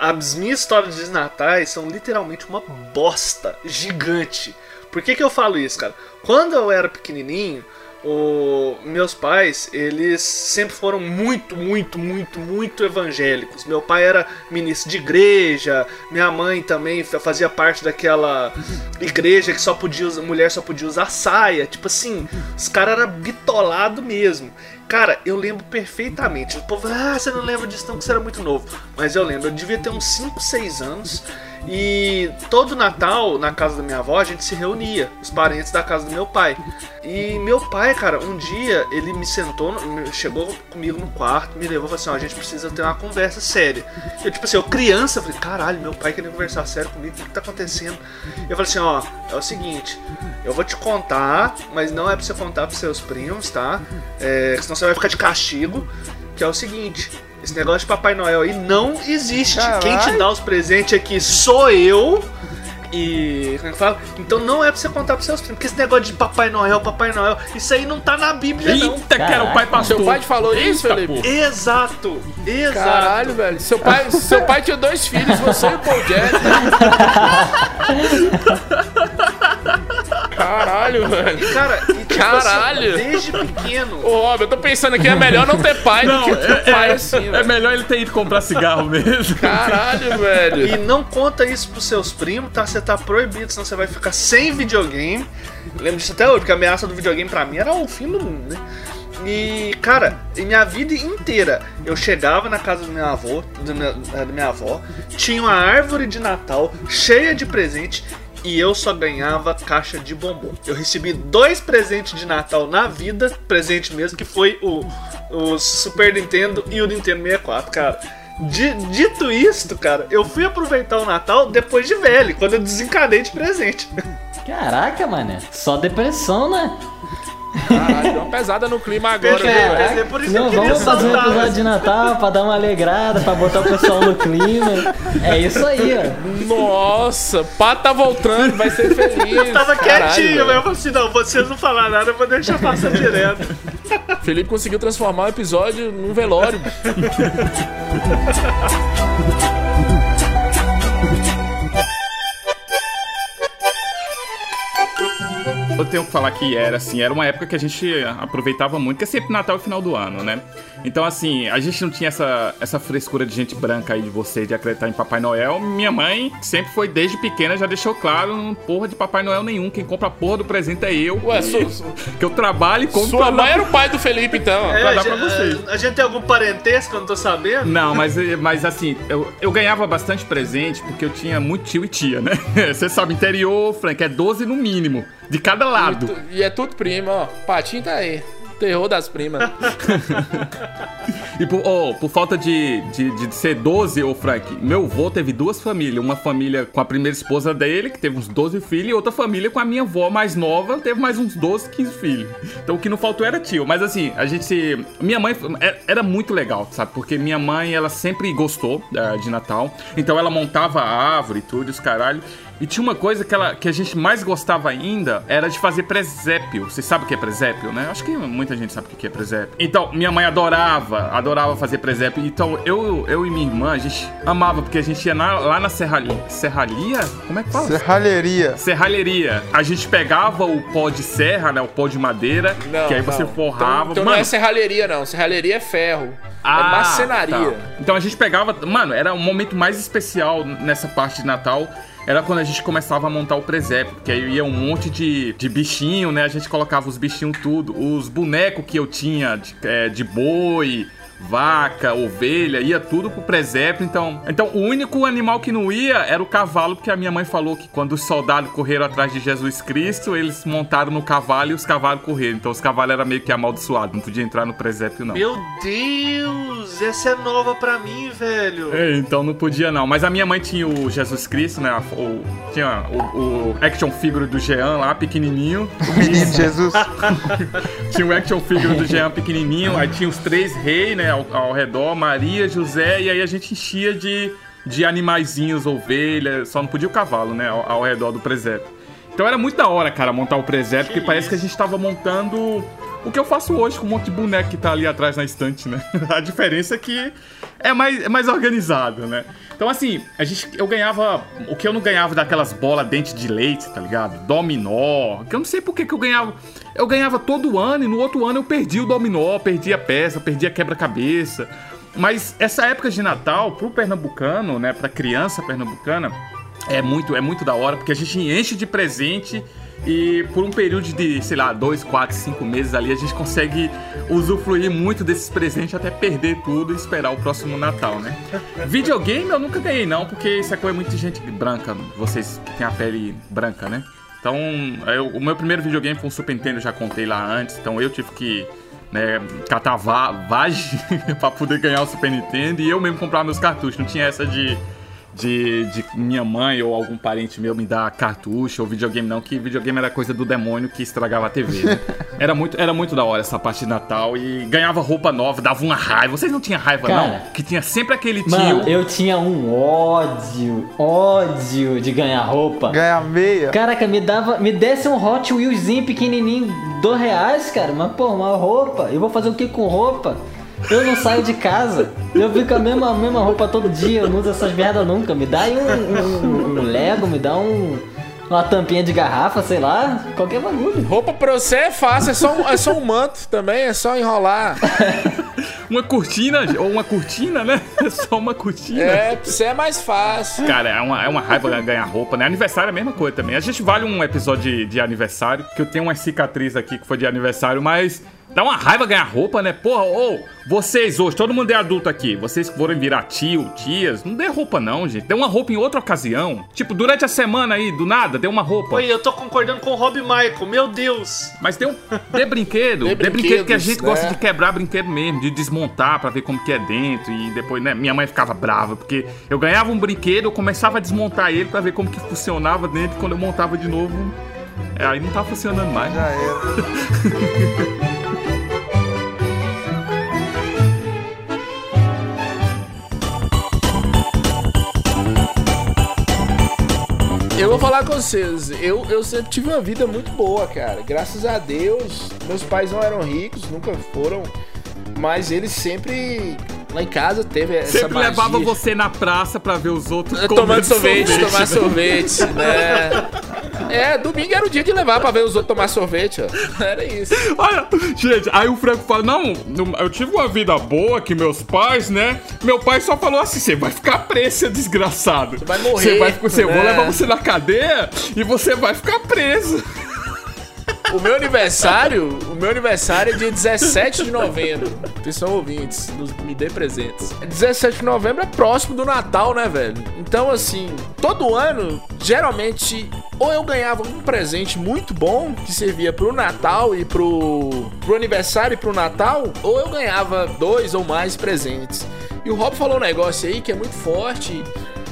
as minhas histórias de natais são literalmente uma bosta gigante. Por que, que eu falo isso, cara? Quando eu era pequenininho, o, meus pais, eles sempre foram muito, muito, muito, muito evangélicos. Meu pai era ministro de igreja, minha mãe também fa- fazia parte daquela igreja que só podia mulher só podia usar saia. Tipo assim, os caras eram bitolados mesmo. Cara, eu lembro perfeitamente. O povo, ah, você não lembra disso não, que você era muito novo. Mas eu lembro, eu devia ter uns 5, 6 anos. E todo Natal, na casa da minha avó, a gente se reunia, os parentes da casa do meu pai. E meu pai, cara, um dia ele me sentou, chegou comigo no quarto, me levou e falou assim: ó, a gente precisa ter uma conversa séria. Eu, tipo assim, eu criança, falei: caralho, meu pai querendo conversar sério comigo, o que, que tá acontecendo? Eu falei assim: ó, é o seguinte, eu vou te contar, mas não é pra você contar pros seus primos, tá? É, senão você vai ficar de castigo. Que é o seguinte: esse negócio de Papai Noel aí não existe. Quem te dá os presentes aqui sou eu. E. Como é que fala? Então não é pra você contar pros seus primos. Porque esse negócio de Papai Noel, Papai Noel, isso aí não tá na Bíblia, não. Eita, que era o pai pastor. Seu pai te falou isso, Eita, Felipe? porra. Exato! Exato! Caralho, velho. Seu pai, seu pai tinha dois filhos, você e o Paul Jack. Caralho, velho. Cara, Caralho. assim, desde pequeno. Ô, Rob, eu tô pensando aqui, é melhor não ter pai Não, do que ter é, pai é- assim, é velho. melhor ele ter ido comprar cigarro mesmo. Caralho, velho. E não conta isso pros seus primos, tá? Você tá proibido, senão você vai ficar sem videogame. Eu lembro disso até hoje, porque a ameaça do videogame pra mim era o fim do mundo, né? E, cara, em minha vida inteira, eu chegava na casa do meu avô, do meu- da minha avó, tinha uma árvore de Natal cheia de presente e eu só ganhava caixa de bombom. Eu recebi dois presentes de Natal na vida, presente mesmo, que foi o, o Super Nintendo e o Nintendo 64, cara. Di- dito isto, cara, eu fui aproveitar o Natal depois de velho, quando eu desencanei de presente. Caraca, mané. Só depressão, né? Caralho, deu uma pesada no clima agora, viu, Perfeito, velho? é por isso Não, vamos fazer um episódio de Natal pra dar uma alegrada, pra botar o pessoal no clima. É isso aí, ó. Nossa, pá tá voltando, vai ser feliz. Eu tava Caralho, quietinho, velho. mas eu falei assim, não, vocês não falaram nada, eu vou deixar passar direto. Felipe conseguiu transformar o episódio num velório. Eu tenho que falar que era assim, era uma época que a gente aproveitava muito, que é sempre Natal e final do ano, né? Então, assim, a gente não tinha essa, essa frescura de gente branca aí de você de acreditar em Papai Noel. Minha mãe sempre foi, desde pequena, já deixou claro, não porra de Papai Noel nenhum. Quem compra a porra do presente é eu. Ué, su- que eu trabalho e compro Sua mãe dar- era o pai do Felipe, então. É, Pra a, dar gente, pra vocês. a gente tem algum parentesco que eu não tô sabendo? Não, mas, mas assim, eu, eu ganhava bastante presente porque eu tinha muito tio e tia, né? Você sabe, interior, Frank, é 12 no mínimo, de cada E, e é tudo prima, ó. Patinho tá aí. Terror das primas. E por, oh, por falta de, de, de ser 12, ô Frank, meu avô teve duas famílias. Uma família com a primeira esposa dele, que teve uns 12 filhos, e outra família com a minha avó mais nova, teve mais uns 12, 15 filhos. Então o que não faltou era tio. Mas assim, a gente. Minha mãe era, era muito legal, sabe? Porque minha mãe, ela sempre gostou eh, de Natal. Então ela montava a árvore e tudo, os caralho. E tinha uma coisa que, ela, que a gente mais gostava ainda, era de fazer presépio. Vocês sabem o que é presépio, né? Acho que muita gente sabe o que é presépio. Então, minha mãe adorava, adorava fazer presépio. Então, eu, eu e minha irmã, a gente amava, porque a gente ia na- lá na serralia. Serralia? Como é que fala? Serralheria. Serralheria. A gente pegava o pó de serra, né? O pó de madeira, Não, que aí você não. forrava. Então, então Mano, não é serralheria, não. Serralheria é ferro. ah, é marcenaria. tá. Então a gente pegava. Mano, era o momento mais especial nessa parte de Natal. Era quando a gente começava a montar o presépio, porque aí ia um monte de, de bichinho, né? A gente colocava os bichinhos tudo. Os bonecos que eu tinha de, é, de boi, vaca, ovelha, ia tudo pro presépio. Então, então o único animal que não ia era o cavalo, porque a minha mãe falou que quando os soldados correram atrás de Jesus Cristo, eles montaram no cavalo e os cavalos correram. Então os cavalos eram meio que amaldiçoados, não podia entrar no presépio, não. Meu Deus, essa é nova pra mim, velho. É, então não podia não. Mas a minha mãe tinha o Jesus Cristo, né? O, tinha o, o action figure do Jean lá, pequenininho. O menino Jesus. tinha o action figure do Jean pequenininho. Aí tinha os três reis, né? Ao, ao redor, Maria, José. E aí a gente enchia de, de animaizinhos, ovelhas. Só não podia o cavalo, né? Ao, ao redor do presépio. Então era muito da hora, cara, montar o presépio. Porque parece que a gente tava montando... O que eu faço hoje com um monte de boneco que tá ali atrás na estante, né? A diferença é que é mais, é mais organizado, né? Então, assim, a gente, eu ganhava. O que eu não ganhava daquelas bolas dente de leite, tá ligado? Dominó. Que eu não sei por que, que eu ganhava. Eu ganhava todo ano e no outro ano eu perdi o dominó, perdi a peça, perdi a quebra-cabeça. Mas essa época de Natal, pro pernambucano, né? Pra criança pernambucana, é muito, é muito da hora, porque a gente enche de presente e por um período de, sei lá, dois, quatro, cinco meses ali, a gente consegue usufruir muito desses presentes até perder tudo e esperar o próximo Natal, né? Videogame eu nunca ganhei, não, porque isso é muito de gente branca, vocês que têm a pele branca, né? Então, eu- o meu primeiro videogame foi um Super Nintendo, já contei lá antes, então eu tive que né, catar va- vagem pra poder ganhar o Super Nintendo e eu mesmo comprar meus cartuchos. Não tinha essa de, de, de minha mãe ou algum parente meu me dar cartucho ou videogame, não, que videogame era coisa do demônio que estragava a TV. né? Era muito, era muito da hora essa parte de Natal e ganhava roupa nova, dava uma raiva. Vocês não tinham raiva, Cara, não? Que tinha sempre aquele tio. Mano, eu tinha um ódio, ódio de ganhar roupa. Ganhar meia. Caraca, me dava, me desse um Hot Wheelzinho pequenininho, dois reais, cara. Mas pô, uma roupa. Eu vou fazer o que com roupa? Eu não saio de casa. Eu fico com a mesma, a mesma roupa todo dia. Eu não uso essas merda nunca. Me dá aí um, um- um Lego, me dá um, uma tampinha de garrafa, sei lá, qualquer bagulho. Roupa pra você é fácil, é só, um- é só um manto também, é só enrolar. Uma cortina, ou uma cortina, né? É só uma cortina. É, pra você é mais fácil. Cara, é uma, é uma raiva ganhar roupa, né? Aniversário é a mesma coisa também. A gente vale um episódio de, de aniversário, que eu tenho uma cicatriz aqui que foi de aniversário, mas dá uma raiva ganhar roupa, né? Porra, ô, vocês hoje, todo mundo é adulto aqui, vocês que forem virar tio, tias, não dê roupa não, gente. Dê uma roupa em outra ocasião. Tipo, durante a semana aí, do nada, dê uma roupa. Oi, eu tô concordando com o Rob Michael, meu Deus. Mas tem um. Dê brinquedo. Dê Dê, brinquedo que a gente né? gosta de quebrar brinquedo mesmo, de desmontar pra ver como que é dentro. E depois, né? Minha mãe ficava brava, porque eu ganhava um brinquedo, eu começava a desmontar ele pra ver como que funcionava dentro. E quando eu montava de novo, é, aí não tava funcionando mais. Já era. Eu vou falar com vocês, eu, eu sempre tive uma vida muito boa, cara. Graças a Deus, meus pais não eram ricos, nunca foram, mas eles sempre lá em casa teve essa Sempre magia. levava você na praça pra ver os outros Tomando comendo sorvete, tomar sorvete, né? É, domingo era o dia de levar pra ver os outros tomar sorvete, ó. Era isso. Olha, gente, aí o Franco fala: Não, eu tive uma vida boa que meus pais, né? Meu pai só falou assim: Você vai ficar preso, seu desgraçado. Você vai morrer, Você vai, você, eu vou né? levar você na cadeia e você vai ficar preso. O meu aniversário, o meu aniversário é dia 17 de novembro. Atenção ouvintes, nos- me dê presentes. 17 de novembro é próximo do Natal, né, velho? Então, assim, todo ano, geralmente, ou eu ganhava um presente muito bom, que servia pro Natal e pro, pro aniversário e pro Natal, ou eu ganhava dois ou mais presentes. E o Rob falou um negócio aí que é muito forte.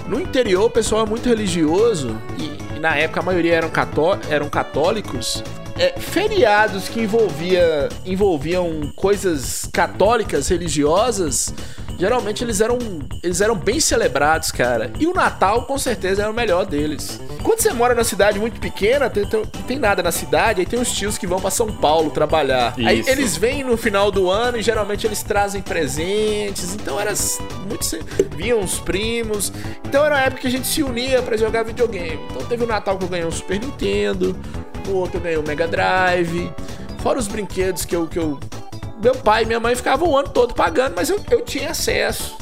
No interior, o pessoal é muito religioso e, e na época a maioria eram, cató eram católicos. É, feriados que envolvia, envolviam coisas católicas, religiosas, geralmente eles eram, eles eram bem celebrados, cara. E o Natal, com certeza, era o melhor deles. Quando você mora na cidade muito pequena, tem- tem- não tem nada na cidade, aí tem os tios que vão pra São Paulo trabalhar. Aí Isso. eles vêm no final do ano e geralmente eles trazem presentes. Então era muito. Vinham os primos. Então era a época que a gente se unia pra jogar videogame. Então teve o Natal que eu ganhei um Super Nintendo, o outro eu ganhei um Mega Drive. Fora os brinquedos que eu. Que eu meu pai e minha mãe ficavam o ano todo pagando, mas eu, eu tinha acesso.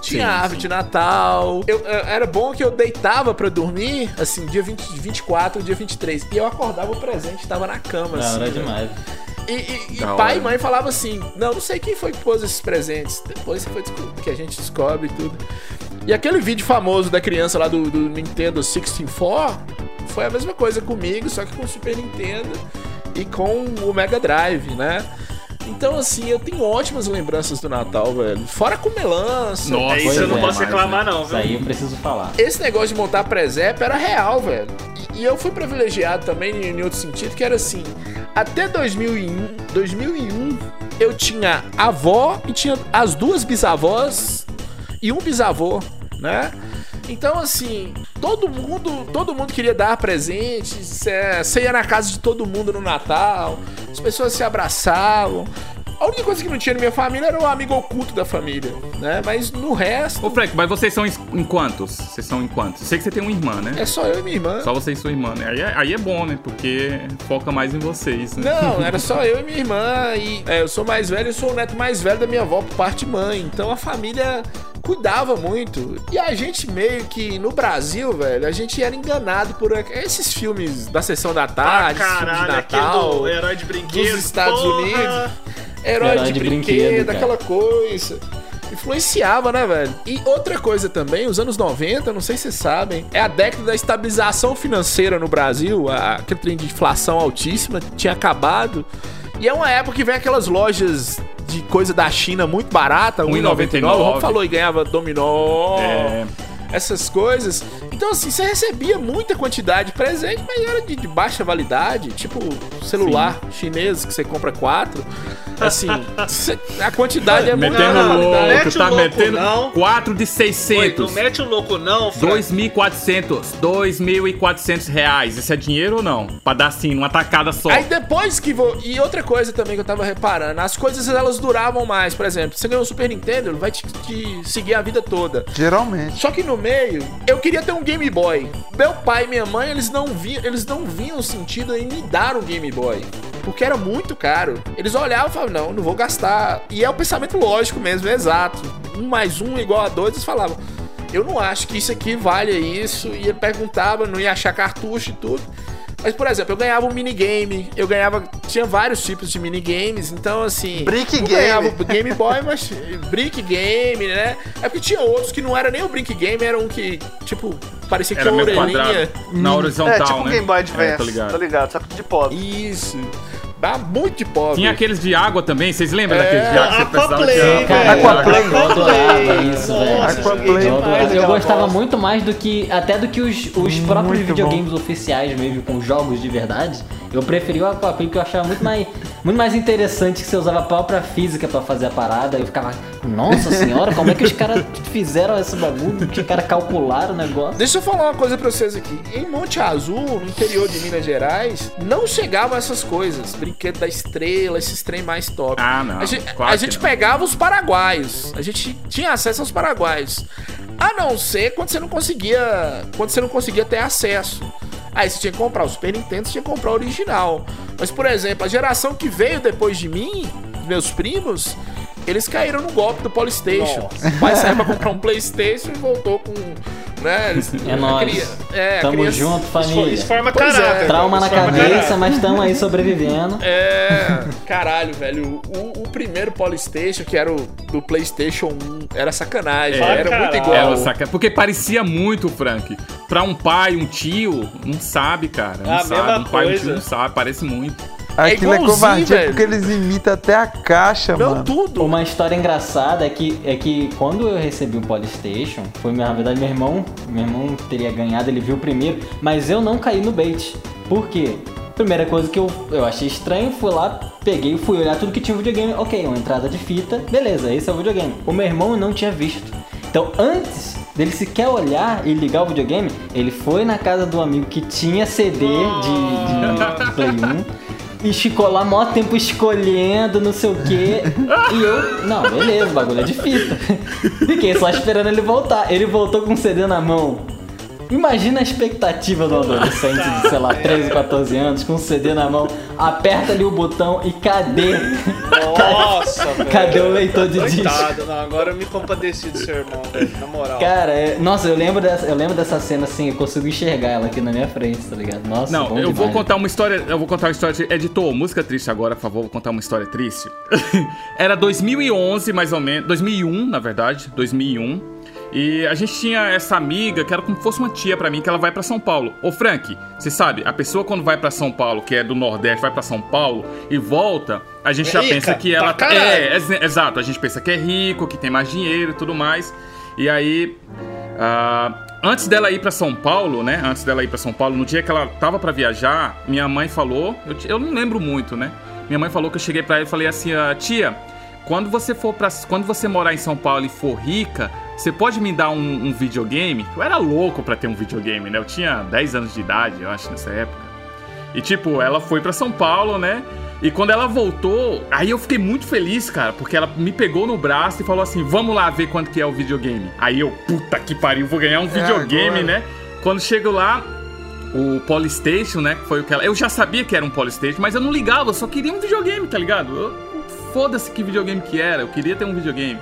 Tinha Sim, árvore de Natal. Eu, eu- era bom que eu deitava pra dormir, assim, dia 20, 24, dia 23. E eu acordava o presente, tava na cama, Da assim. hora né? demais. E, e- e pai hora. e mãe falavam assim: Não, não sei quem foi que pôs esses presentes. Depois você foi descobrir, que a gente descobre tudo. E aquele vídeo famoso da criança lá do, do Nintendo 64 foi a mesma coisa comigo, só que com o Super Nintendo e com o Mega Drive, né? Então, assim, eu tenho ótimas lembranças do Natal, velho. Fora com melança. Nossa, É isso, eu não é, posso mas, reclamar, não, Isso viu? aí eu preciso falar. esse negócio de montar presépio era real, velho. E, e eu fui privilegiado também em, em outro sentido, que era assim, até 2001, 2001 eu tinha avó e tinha as duas bisavós e um bisavô, né? Então, assim, todo mundo, todo mundo queria dar presentes, é, você ia na casa de todo mundo no Natal, as pessoas se abraçavam. A única coisa que não tinha na minha família era o amigo oculto da família, né? Mas no resto, Ô, Frank, mas vocês são em quantos? Vocês são em quantos? Eu sei que você tem uma irmã, né? é só eu e minha irmã. Só você e sua irmã, né? Aí é, aí é bom, né? Porque foca mais em vocês, né? Não, era só eu e minha irmã. E é, eu sou mais velho, eu sou o neto mais velho da minha avó por parte de mãe. Então a família cuidava muito. E a gente meio que no Brasil, velho, a gente era enganado por esses filmes da sessão da Ah, tarde, de caralho, aquele Natal, do herói de brinquedo. dos Estados porra. Unidos. Herói, Herói de, de brinquedo, brinquedo, aquela coisa. Influenciava, né, velho? E outra coisa também, os anos 90, não sei se vocês sabem, é a década da estabilização financeira no Brasil. A, aquele trem de inflação altíssima tinha acabado. E é uma época que vem aquelas lojas de coisa da China muito barata, 1,99. O Rob falou e ganhava dominó. É. Essas coisas. Então, assim, você recebia muita quantidade de presente, mas era de, de baixa validade. Tipo, celular chinês que você compra quatro. Assim, cê- a quantidade é muito Metendo louco, Mete tá louco, metendo não. 4 de Oi, 600. não mete o louco, não, Frank. 2.400, 2.400 reais. Isso é dinheiro ou não? Pra dar assim, numa tacada só. Aí depois que vou. E outra coisa também que eu tava reparando, as coisas elas duravam mais. Por exemplo, você ganhou um Super Nintendo, ele vai te, te seguir a vida toda. Geralmente. Só que no meio, eu queria ter um Game Boy. Meu pai e minha mãe, eles não viam, eles não viam sentido em me dar um Game Boy. Porque era muito caro. Eles olhavam e falavam, não, não vou gastar. E é o pensamento lógico mesmo, é exato. Um mais um igual a dois, eles falavam. Eu não acho que isso aqui valha isso. E ele perguntava, não ia achar cartucho e tudo. Mas, por exemplo, eu ganhava um minigame, eu ganhava. Tinha vários tipos de minigames, então assim. Brick eu game. ganhava o Game Boy, mas. Brick Game, né? É porque tinha outros que não era nem o Brick Game, era um que, tipo, parecia que Era tinha uma orelhinha. quadrado. Na horizontal, É, tipo né? Game Boy Advance, É, tô ligado. tá ligado? Só que de pobre. Isso. Dá muito de pobre. Tinha aqueles de água também, vocês lembram É, daqueles de água que você precisava de Aquaplay, água? Aquaplay. eu adorava isso, velho. Aquaplay. Eu, eu gostava muito mais do que. Até do que os, os próprios Muito videogames oficiais mesmo, com jogos de verdade. Eu preferi o Aquaplay porque eu achava muito mais, muito mais interessante que você usava a própria física pra fazer a parada. Eu ficava, nossa senhora, como é que os caras fizeram esse bagulho? Que os caras calcularam o negócio? Deixa eu falar uma coisa pra vocês aqui. Em Monte Azul, no interior de Minas Gerais, não chegavam essas coisas. Brinquedo da estrela, esses trem mais top. Ah, não. A gente, Claro a gente não. pegava os paraguaios. A gente tinha acesso aos paraguaios. A não ser quando você não conseguia. Quando você não conseguia ter acesso. Aí você tinha que comprar o Super Nintendo, você tinha que comprar o original. Mas, por exemplo, a geração que veio depois de mim, meus primos, eles caíram no golpe do Polystation. O pai saiu pra comprar um Playstation e voltou com. Né, eles- É nóis. cria- é, Tamo criança- junto, família. isso forma é. caráter. Trauma na cabeça, caráter. mas estamos aí sobrevivendo. É, caralho, velho. O, o primeiro Polystation, que era o do PlayStation 1, era sacanagem. É, era muito caralho. igual. Ela saca... Porque parecia muito, Frank. Pra um pai, um tio, não sabe, cara. Não A sabe. mesma Um pai, um tio não sabe. Parece muito. Aquilo é, igualzinho, covardia velho. porque eles imitam até a caixa, Não, mano. tudo. Uma história engraçada é que, é que quando eu recebi o Polystation, foi na verdade meu irmão, meu irmão teria ganhado, ele viu primeiro, mas eu não caí no bait. Por quê? Primeira coisa que eu, eu achei estranho, fui lá, peguei, fui olhar tudo que tinha no videogame. Ok, uma entrada de fita, beleza, esse é o videogame. O meu irmão não tinha visto. Então, antes dele sequer olhar e ligar o videogame, ele foi na casa do amigo que tinha CD de, de, de Play 1 e ficou lá mó tempo escolhendo, não sei o que. E eu, não, beleza, o bagulho é de fita. Fiquei só esperando ele voltar. Ele voltou com um CD na mão. Imagina a expectativa do adolescente de, sei lá, 13, 14 anos, com um CD na mão, aperta ali o botão e cadê? Nossa, velho. Cadê o leitor de disco? Coitado, não, agora eu me compadeci do seu irmão, velho, na moral. Cara, é- nossa, eu lembro, dessa, eu lembro dessa cena assim, eu consigo enxergar ela aqui na minha frente, tá ligado? Nossa, Não, bom eu vou demais. contar uma história. Eu vou contar uma história. De, editor, música triste agora, por favor. Vou contar uma história triste. Era 2011, mais ou menos. 2001, na verdade. 2001. E a gente tinha essa amiga que era como se fosse uma tia pra mim, que ela vai pra São Paulo. Ô Frank, você sabe, a pessoa quando vai pra São Paulo, que é do Nordeste, vai pra São Paulo e volta, a gente já Rica, pensa que ela pra caralho. é, ex- exato, a gente pensa que é rico, que tem mais dinheiro e tudo mais. E aí ah, antes dela ir pra São Paulo, né? Antes dela ir pra São Paulo, no dia que ela tava pra viajar, minha mãe falou, eu, eu não lembro muito, né? Minha mãe falou que eu cheguei pra ela e falei assim, ah, tia, quando você for para, quando você morar em São Paulo e for rica, você pode me dar um, um videogame? Eu era louco pra ter um videogame, né? Eu tinha 10 anos de idade, eu acho, nessa época. E tipo, ela foi pra São Paulo, né? E quando ela voltou, aí eu fiquei muito feliz, cara, porque ela me pegou no braço e falou assim: "Vamos lá ver quanto que é o videogame". Aí eu, puta que pariu, vou ganhar um videogame, agora. né? Quando chego lá, o Polystation, né, que foi o que ela... Eu já sabia que era um Polystation, mas eu não ligava, eu só queria um videogame, tá ligado? Eu- Foda-se que videogame que era, eu queria ter um videogame.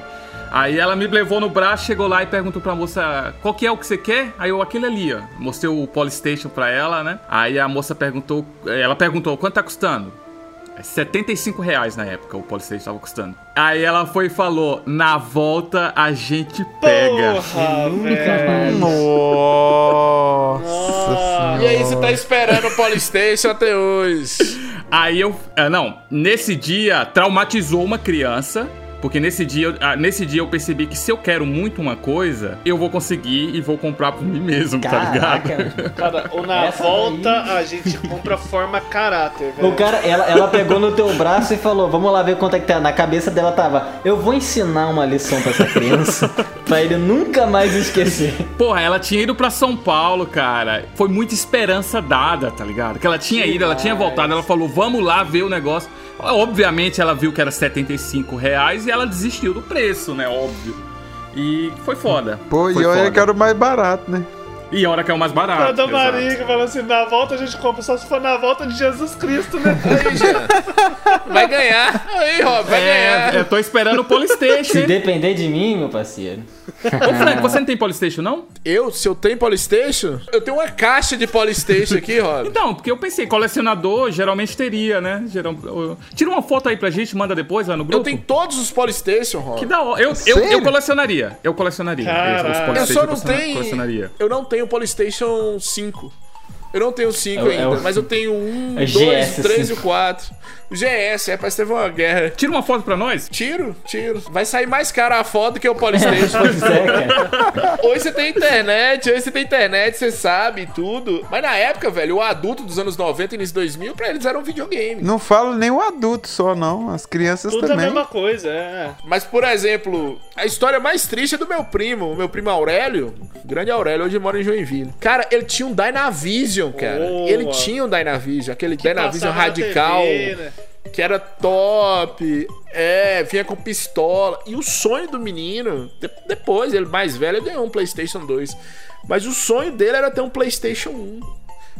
Aí ela me levou no braço, chegou lá e perguntou pra moça, qual que é o que você quer? Aí eu, aquele ali, ó. Mostrei o Polystation pra ela, né? Aí a moça perguntou, ela perguntou, quanto tá custando? É 75 reais na época o Polystation tava custando. Aí ela foi e falou, na volta a gente pega. Porra, velho. Nossa E aí você tá esperando o Polystation até hoje. Aí eu. ah, não, nesse dia traumatizou uma criança. Porque nesse dia, eu- ah, nesse dia eu percebi que se eu quero muito uma coisa, eu vou conseguir e vou comprar por mim mesmo, tá ligado? Caraca. Cara, ou na Essa volta a gente compra forma caráter, velho. O cara, ela, ela pegou no teu braço e falou: Vamos lá ver quanto é que tá. Na cabeça dela tava: Eu vou ensinar uma lição pra essa criança pra ele nunca mais esquecer. Porra, ela tinha ido pra São Paulo, cara. Foi muita esperança dada, tá ligado? Que ela tinha ido, ela tinha voltado, ela falou, vamos lá ver o negócio. Obviamente ela viu que era 75 reais e ela desistiu do preço, né? Óbvio. E foi foda. Pô, foi e olha foda. que era o mais barato, né? E a hora que é o mais barato. A da exato. Maria que falou assim, na volta a gente compra, só se for na volta de Jesus Cristo, né? Aí. Vai ganhar. Aí, Rob, vai ganhar. É, eu tô esperando o Polystation. Se depender de mim, meu parceiro. Ô, Frank, você não tem Polystation, não? Eu, se eu tenho Polystation, eu tenho uma caixa de Polystation aqui, Rob. Então, porque eu pensei, colecionador geralmente teria, né? Geral... Tira uma foto aí pra gente, manda depois lá no grupo. Eu tenho todos os Polystation, Rob. Que da hora. Eu, eu, eu colecionaria. Eu colecionaria. Eu só não tenho. Eu não tenho Polystation 5. Eu não tenho o 5 É o- é ainda, o- mas eu tenho um, é dois, GS três e o 5. 4. O GS, é, parece que teve uma guerra. Tira uma foto pra nós. Tiro, tiro. Vai sair mais caro a foto do que o Polystation. Pois é, cara. hoje você tem internet, hoje você tem internet, você sabe tudo. Mas na época, velho, o adulto dos anos 90 e início 2000, pra eles era um videogame. Não falo nem o adulto só, não. As crianças Tudo a também. mesma coisa, é. Mas, por exemplo, a história mais triste é do meu primo, o meu primo Aurélio. Grande Aurélio, hoje mora em Joinville. Cara, ele tinha um Dynavision, cara. Boa. Ele tinha um Dynavision, aquele Dynavision radical. TV, né? Que era top, é, vinha com pistola. E o sonho do menino, de- depois, ele mais velho, ganhou um PlayStation 2. Mas o sonho dele era ter um PlayStation 1.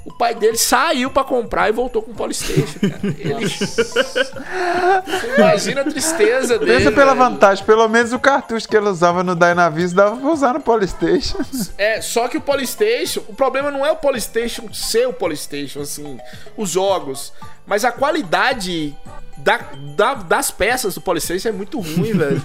O pai dele saiu pra comprar e voltou com o PlayStation, cara. Ele... Você Imagina a tristeza dele. Pensa pela velho. vantagem, pelo menos o cartucho que ele usava no Dynavis dava pra usar no Polystation. É, só que o Polystation, o problema não é o Polystation ser o Polystation, assim, os jogos, mas a qualidade da, da- das peças do Polystation é muito ruim, velho.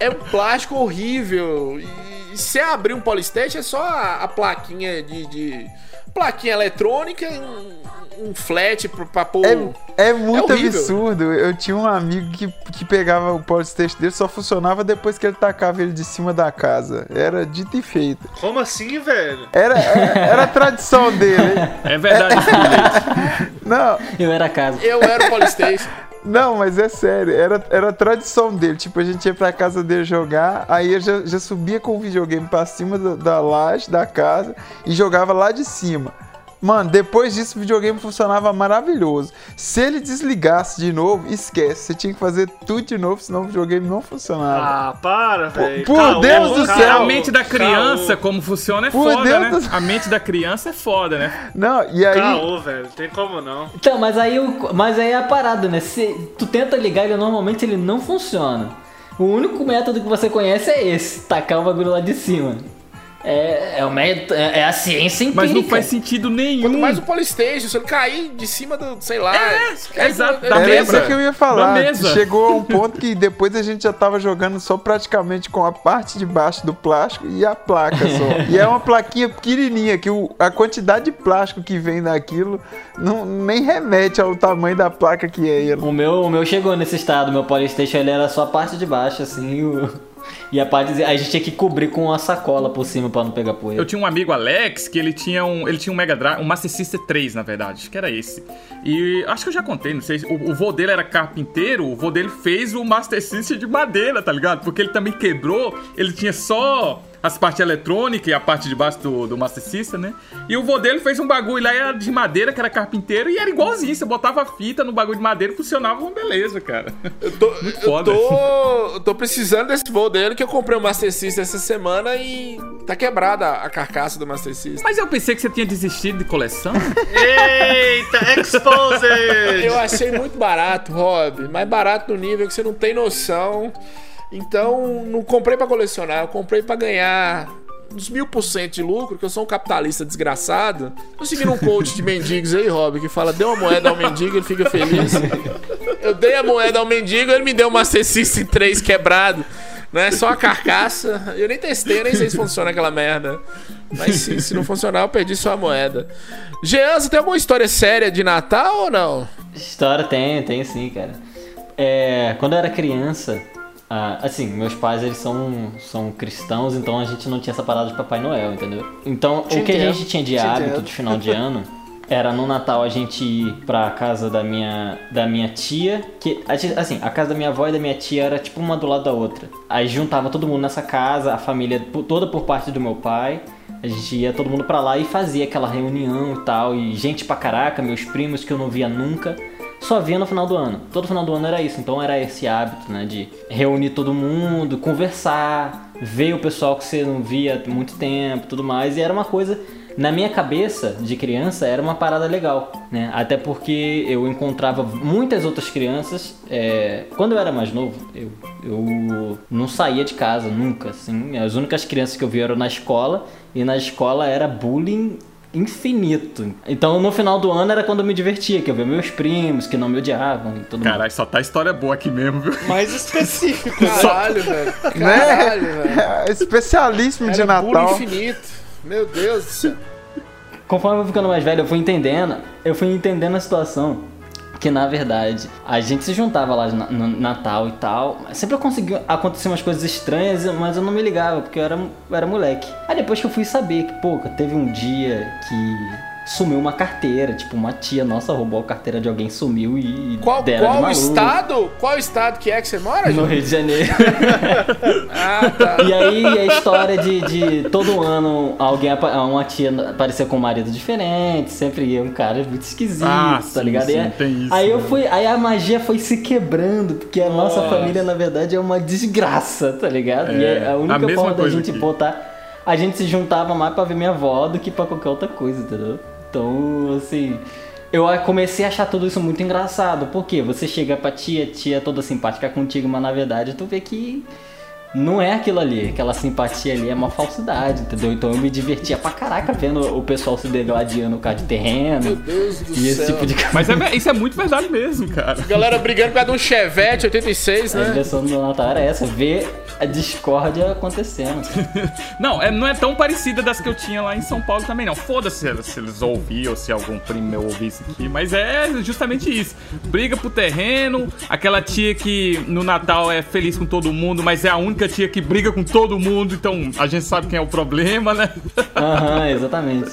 É um plástico horrível. E, se abrir um Polystation é só a, a plaquinha de, de- plaquinha eletrônica, um, um flat pra, pôr. É, é muito horrível. absurdo. Eu tinha um amigo que, que pegava o Polystation dele, só funcionava depois que ele tacava ele de cima da casa. Era dito e feito. Como assim, velho? Era, era, era a tradição dele. É verdade, Felipe. Não, Eu era a casa. Eu era o Polystation. Não, mas é sério, era, era a tradição dele. Tipo, a gente ia pra casa dele jogar, aí eu já, já subia com o videogame pra cima da, da laje da casa e jogava lá de cima. Mano, depois disso o videogame funcionava maravilhoso. Se ele desligasse de novo, esquece. Você tinha que fazer tudo de novo, senão o videogame não funcionava. Ah, para, velho. por Caô, Deus do céu. A mente da criança, caô. como funciona, é Por foda, Deus né? do- A mente da criança é foda, né? Não, e aí. Caô, velho. Tem como não. Então, mas aí, o- mas aí é a parada, né? Se tu tenta ligar ele, normalmente ele não funciona. O único método que você conhece é esse, tacar o bagulho lá de cima. É, é, método, é, é a ciência empírica. Mas não faz sentido nenhum. Quanto mais o Polystation, se ele cair de cima do, sei lá. é, exato, ele da quebra. isso que eu ia falar. Chegou a um ponto que depois a gente já tava jogando só praticamente com a parte de baixo do plástico e a placa só. e é uma plaquinha pequenininha que o- a quantidade de plástico que vem daquilo não, nem remete ao tamanho da placa que é. ele. O meu, o meu chegou nesse estado, meu Polystation ele era só a parte de baixo, assim, e, o- e a parte a gente tinha que cobrir com uma sacola por cima pra não pegar poeira. Eu tinha um amigo Alex que ele tinha um, ele tinha um Mega Drive, um Master System 3, na verdade, que era esse. E acho que eu já contei, não sei, se- o, o vô dele era carpinteiro, o vô dele fez o Master System de madeira, tá ligado? Porque ele também quebrou, ele tinha só as partes eletrônicas e a parte de baixo do, do Master System, né? E o vô dele fez um bagulho lá era de madeira, que era carpinteiro, e era igualzinho, você botava fita no bagulho de madeira e funcionava uma beleza, cara. Eu tô, Muito eu foda. tô, eu tô precisando desse voo dele que eu comprei o Master System essa semana e tá quebrada a carcaça do Master System. Mas eu pensei que você tinha desistido de coleção. Eita, exposed! Eu achei muito barato, Rob. Mais barato no nível que você não tem noção. Então, não comprei pra colecionar, eu comprei pra ganhar uns mil por cento de lucro, que eu sou um capitalista desgraçado. Tô seguindo um coach de mendigos aí, Rob, que fala: dê uma moeda ao mendigo, ele fica feliz. Eu dei a moeda ao mendigo, ele me deu uma System 3 quebrado. Né? Só a carcaça. Eu nem testei, eu nem sei se funciona aquela merda. Mas se, se não funcionar, eu perdi só a moeda. Jean, você tem alguma história séria de Natal ou não? História tem, tem sim, cara. É, quando eu era criança, ah, assim, meus pais eles são, são cristãos, então a gente não tinha essa parada de Papai Noel, entendeu? Então Te o que a entendo, gente tinha de te hábito entendo. de final de ano era no Natal a gente ir pra casa da minha, da minha tia, que a assim, a casa da minha avó e da minha tia era tipo uma do lado da outra. Aí juntava todo mundo nessa casa, a família toda por parte do meu pai. A gente ia todo mundo pra lá e fazia aquela reunião e tal, e gente pra caraca, meus primos que eu não via nunca só via no final do ano. Todo final do ano era isso. Então era esse hábito, né? De reunir todo mundo, conversar, ver o pessoal que você não via há muito tempo tudo mais. E era uma coisa. Na minha cabeça de criança era uma parada legal, né? Até porque eu encontrava muitas outras crianças. é, Quando eu era mais novo, eu, eu não saía de casa nunca, assim. As únicas crianças que eu via eram na escola e na escola era bullying infinito. Então no final do ano era quando eu me divertia, que eu via meus primos que não me odiavam e todo mundo. Caralho, só tá história boa aqui mesmo, viu? Mais específico. Caralho, velho. Né? Caralho, velho. É Especialíssimo de Era bullying Natal. infinito. Meu Deus do céu. Conforme eu ficando mais velho, eu fui entendendo, eu fui entendendo a situação. Que na verdade a gente se juntava lá no Natal e tal. Sempre conseguia acontecer umas coisas estranhas, mas eu não me ligava, porque eu era, eu era moleque. Aí depois que eu fui saber que, pô, teve um dia que sumiu uma carteira, tipo, uma tia nossa roubou a carteira de alguém, sumiu e Qual, deram de qual maluco. estado? Qual estado que é que você mora, No? Rio de Janeiro. Ah, tá. E aí a história de, de todo ano alguém, uma tia aparecer com um marido diferente, sempre um cara muito esquisito, Ah, tá sim, ligado? sim, aí- tem isso, aí eu né? fui, aí a magia foi se quebrando, porque a nossa Nossa. família na verdade é uma desgraça, tá ligado? e É, é a única a mesma forma da gente aqui. botar, a gente se juntava mais pra ver minha avó do que pra qualquer outra coisa, entendeu? Então, assim, eu comecei a achar tudo isso muito engraçado. Porque você chega pra tia, tia toda simpática contigo, mas na verdade tu vê que não é aquilo ali. Aquela simpatia ali é uma falsidade, entendeu? Então eu me divertia pra caraca vendo o pessoal se degladiando por causa de terreno. Meu Deus do E esse céu. tipo de coisa. Mas é isso é muito verdade mesmo, cara. Galera brigando por causa de um Chevette 86, A né? diversão do Natal era essa, ver a discórdia acontecendo. Não, é, não é tão parecida das que eu tinha lá em São Paulo também, não. Foda-se se eles ouviram ou se algum primo meu ouvir isso aqui, mas é justamente isso. Briga pro terreno, aquela tia que no Natal é feliz com todo mundo, mas é a única tia que briga com todo mundo, então a gente sabe quem é o problema, né? Aham, exatamente.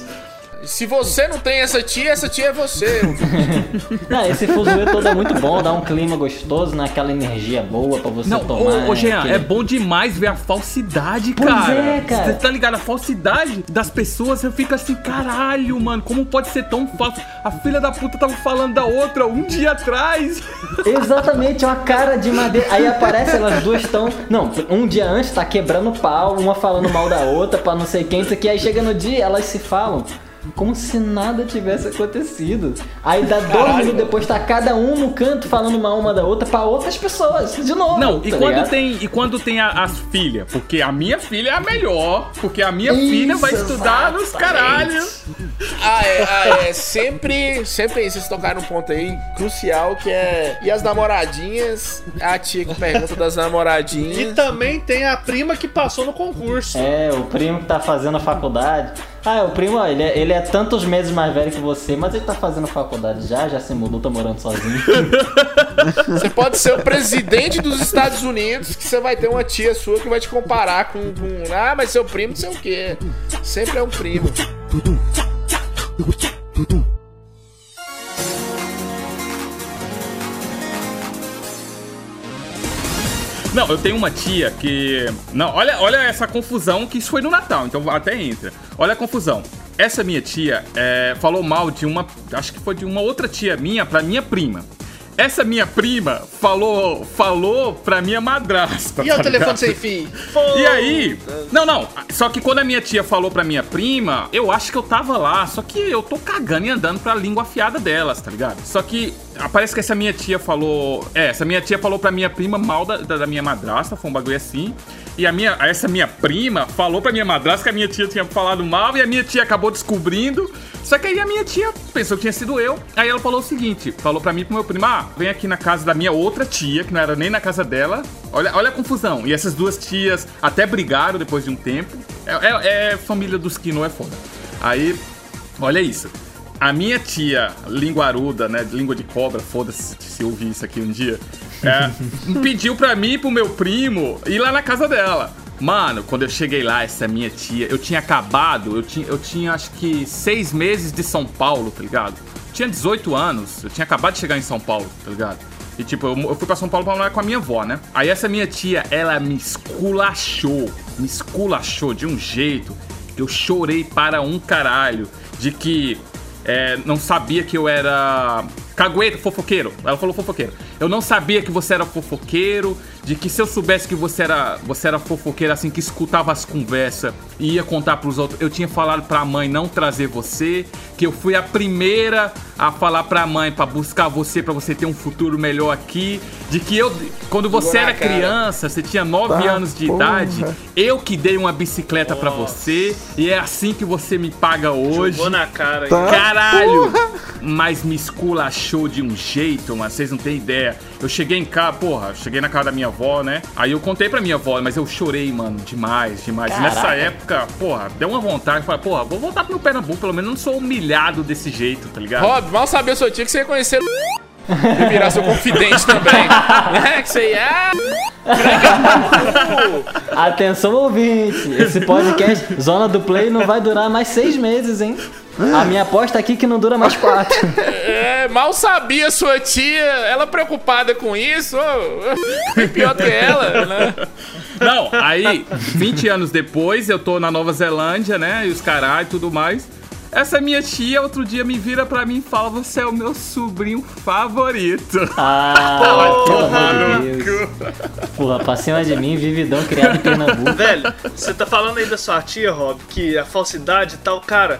Se você não tem essa tia, essa tia é você. Não, esse fuzuê todo é muito bom, dá um clima gostoso, né? Aquela energia boa pra você Não, tomar. ô, ô Jean, aquele- é bom demais ver a falsidade, Pois cara. é, cara. Você tá ligado? A falsidade das pessoas, eu fico assim, caralho, mano, como pode ser tão falso? A filha da puta tava falando da outra um dia atrás. Exatamente, uma cara de madeira. Aí aparece, elas duas estão. Não, um dia antes tá quebrando pau, uma falando mal da outra pra não sei quem, isso aqui. Aí chega no dia, elas se falam. Como se nada tivesse acontecido. Aí dá dois minutos depois, tá cada um no canto falando mal uma da outra pra outras pessoas. De novo. Não, e tá quando ligado? tem e quando tem a- as filhas, porque a minha filha é a melhor, porque a minha filha vai Isso, estudar nos caralhos. Ah, é, ah, é. Sempre, sempre vocês tocaram um ponto aí crucial que é. E as namoradinhas? A tia que pergunta das E namoradinhas. também tem a prima que passou no concurso. É, o primo que tá fazendo a faculdade. Ah, o primo, ó, ele é, ele é tantos meses mais velho que você, mas ele tá fazendo faculdade já, já se mudou, tá morando sozinho. Você pode ser o presidente dos Estados Unidos, que você vai ter uma tia sua que vai te comparar com. com ah, mas seu primo não sei o quê. Sempre é um primo. Não, eu tenho uma tia que. Não, olha, olha essa confusão que isso foi no Natal, então até entra. Olha a confusão. Essa minha tia é, falou mal de uma. Acho que foi de uma outra tia minha pra minha prima. Essa minha prima falou, falou pra minha madrasta. E é o tá telefone sem fio? E aí? Não, não. Só que quando a minha tia falou pra minha prima, eu acho que eu tava lá. Só que eu tô cagando e andando pra língua afiada delas, tá ligado? Só que parece que essa minha tia falou. É, essa minha tia falou pra minha prima mal da, da, da minha madrasta, foi um bagulho assim. E a minha, essa minha prima falou pra minha madrasta que a minha tia tinha falado mal e a minha tia acabou descobrindo. Só que aí a minha tia pensou que tinha sido eu. Aí ela falou o seguinte: falou pra mim e pro meu primo: ah, vem aqui na casa da minha outra tia, que não era nem na casa dela. Olha, olha a confusão. E essas duas tias até brigaram depois de um tempo. É, é- é família dos Kino, é foda. Aí, olha isso. A minha tia, linguaruda, né? Língua de cobra, foda-se se eu ouvir isso aqui um dia. é, pediu pra mim e pro meu primo ir lá na casa dela. Mano, quando eu cheguei lá, essa minha tia, eu tinha acabado, eu tinha, eu tinha acho que seis meses de São Paulo, tá ligado? Eu tinha 18 anos, eu tinha acabado de chegar em São Paulo, tá ligado? E tipo, eu, eu fui pra São Paulo pra morar com a minha avó, né? Aí essa minha tia, ela me esculachou, me esculachou de um jeito que eu chorei para um caralho. De que é, não sabia que eu era cagueta, fofoqueiro. Ela falou fofoqueiro. Eu não sabia que você era fofoqueiro, de que se eu soubesse que você era, você era fofoqueiro, assim, que escutava as conversas e ia contar pros outros, eu tinha falado pra mãe não trazer você, que eu fui a primeira a falar pra mãe pra buscar você, pra você ter um futuro melhor aqui, de que eu, quando você na era cara. criança, você tinha 9 Tá, anos de porra. idade, eu que dei uma bicicleta pra você, e é assim que você me paga hoje. Jogou na cara. Tá. Caralho! Mas me esculachou de um jeito, mas vocês não têm ideia. Eu cheguei em casa, porra, cheguei na casa da minha avó, né? Aí eu contei pra minha avó, mas eu chorei, mano, demais, demais. E nessa Caraca. época, porra, deu uma vontade. Falei, porra, vou voltar pro meu Pernambuco, pelo menos não sou humilhado desse jeito, tá ligado? Rob, mal sabia sua tia que você ia conhecer e virar seu confidente também. É, que você ia. Atenção, ouvinte! Esse podcast, Zona do Play, não vai durar mais seis meses, hein? A minha aposta aqui é que não dura mais quatro. É, mal sabia sua tia, ela preocupada com isso, bem pior que ela, né? Não, aí, 20 anos depois, eu tô na Nova Zelândia, né? E os caralho e tudo mais. Essa minha tia outro dia me vira pra mim e fala: Você é o meu sobrinho favorito. Ah, de Deus. Porra, pra cima de mim, vividão criado em Pernambuco. Velho, você tá falando aí da sua tia, Rob, que a falsidade e tal, cara.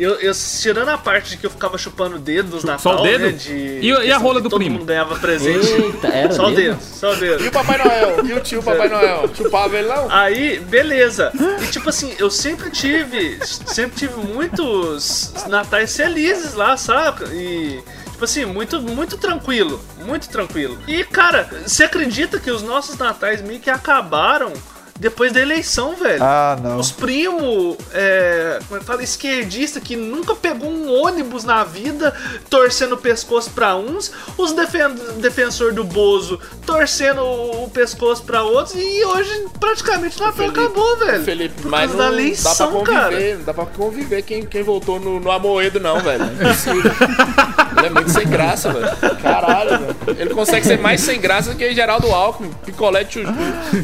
Eu, eu tirando a parte de que eu ficava chupando o dedo nos Natal, Só o dedo? né? De, E- e a rola do todo primo? mundo ganhava presente. Eita, era só o dedo? dedo, só o dedo. E o Papai Noel? E o tio Papai Noel? Chupava ele não? Aí, beleza. E tipo assim, eu sempre tive, sempre tive muitos natais felizes lá, saca? E tipo assim, muito muito tranquilo, muito tranquilo. E cara, você acredita que os nossos natais meio que acabaram depois da eleição, velho. Ah, não. Os primos, é, como é que fala, esquerdista que nunca pegou um ônibus na vida, torcendo o pescoço pra uns, os defen defensor do Bozo torcendo o pescoço pra outros, e hoje praticamente o Natal Felipe, acabou, velho. Felipe, Por mas causa não da dá pra eleição, conviver, cara. não dá pra conviver quem, quem votou no, no Amoedo, não, velho. É. Ele é muito sem graça, velho. Caralho, velho. Ele consegue ser mais sem graça que Geraldo Alckmin, picolé de chuchu.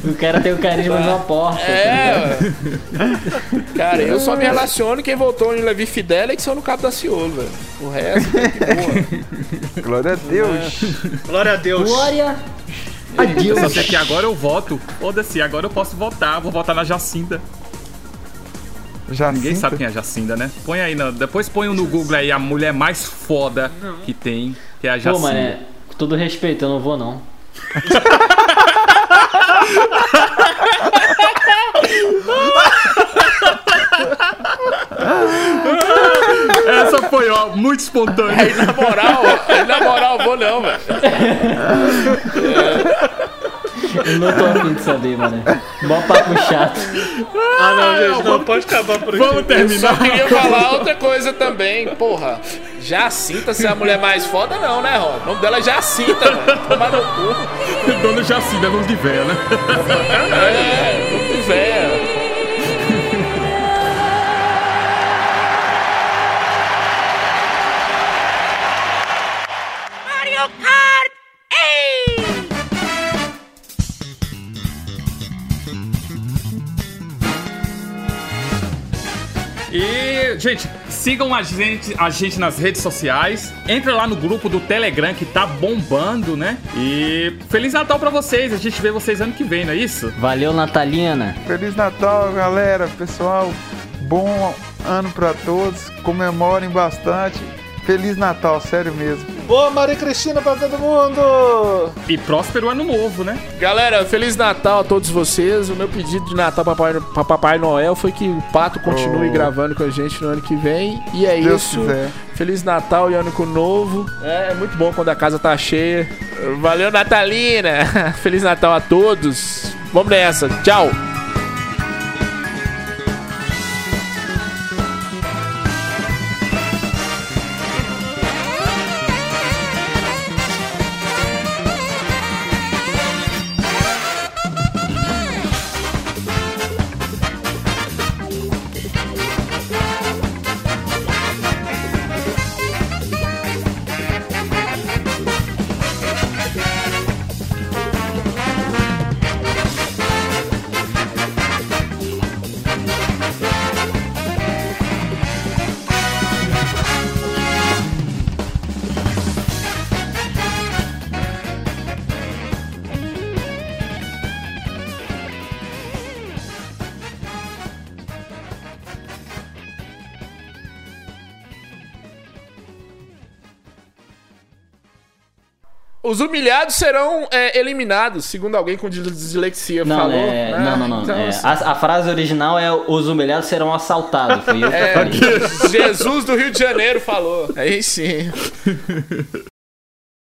O cara tem o carisma de uma porta. tá É, velho. Cara, eu só me relaciono quem votou em Levi Fidelix são no Cabo da Ciolo, velho. O resto, que boa. Glória a Deus. Glória a Deus. Glória a Deus. Só sei que agora eu voto. Foda-se, agora eu posso votar. Vou votar na Jacinda. Jacinta? Ninguém sabe quem é a Jacinda, né? Põe aí, no, depois põe no Google aí a mulher mais foda que tem, que é a Pô, Jacinda. mané, com todo respeito, eu não vou não. Essa foi, ó, muito espontânea. Aí, na moral, aí, na moral, vou não, velho. Eu não tô afim de saber, mano. Mó papo chato. Ah, não, gente, não, pode acabar por aqui. Vamos terminar. Só queria falar outra coisa também, porra. Jacinta ser a mulher mais foda, não, né, Rob? O nome dela é Jacinta, velho. Tomar no cu. Dona Jacinda, nome de véia, né? É, nome de véia. Mario Kart! Ei! E, gente, sigam a gente, a gente nas redes sociais. Entra lá no grupo do Telegram que tá bombando, né? E Feliz Natal pra vocês. A gente vê vocês ano que vem, não é isso? Valeu, Natalina. Feliz Natal, galera, pessoal. Bom ano pra todos. Comemorem bastante. Feliz Natal, sério mesmo. Boa Maria Cristina pra todo mundo! E próspero ano novo, né? Galera, Feliz Natal a todos vocês. O meu pedido de Natal pra Papai, pra Papai Noel foi que o Pato continue Oh. gravando com a gente no ano que vem. E é Deus isso. quiser. Feliz Natal e ano novo. É, é muito bom quando a casa tá cheia. Valeu, Natalina. Feliz Natal a todos. Vamos nessa. Tchau. Os humilhados serão é, eliminados, segundo alguém com dislexia Não, falou. é, né? não, não, não. Então, É, assim, a, a frase original é os humilhados serão assaltados. Foi eu que é, falei. Jesus do Rio de Janeiro falou. Aí sim.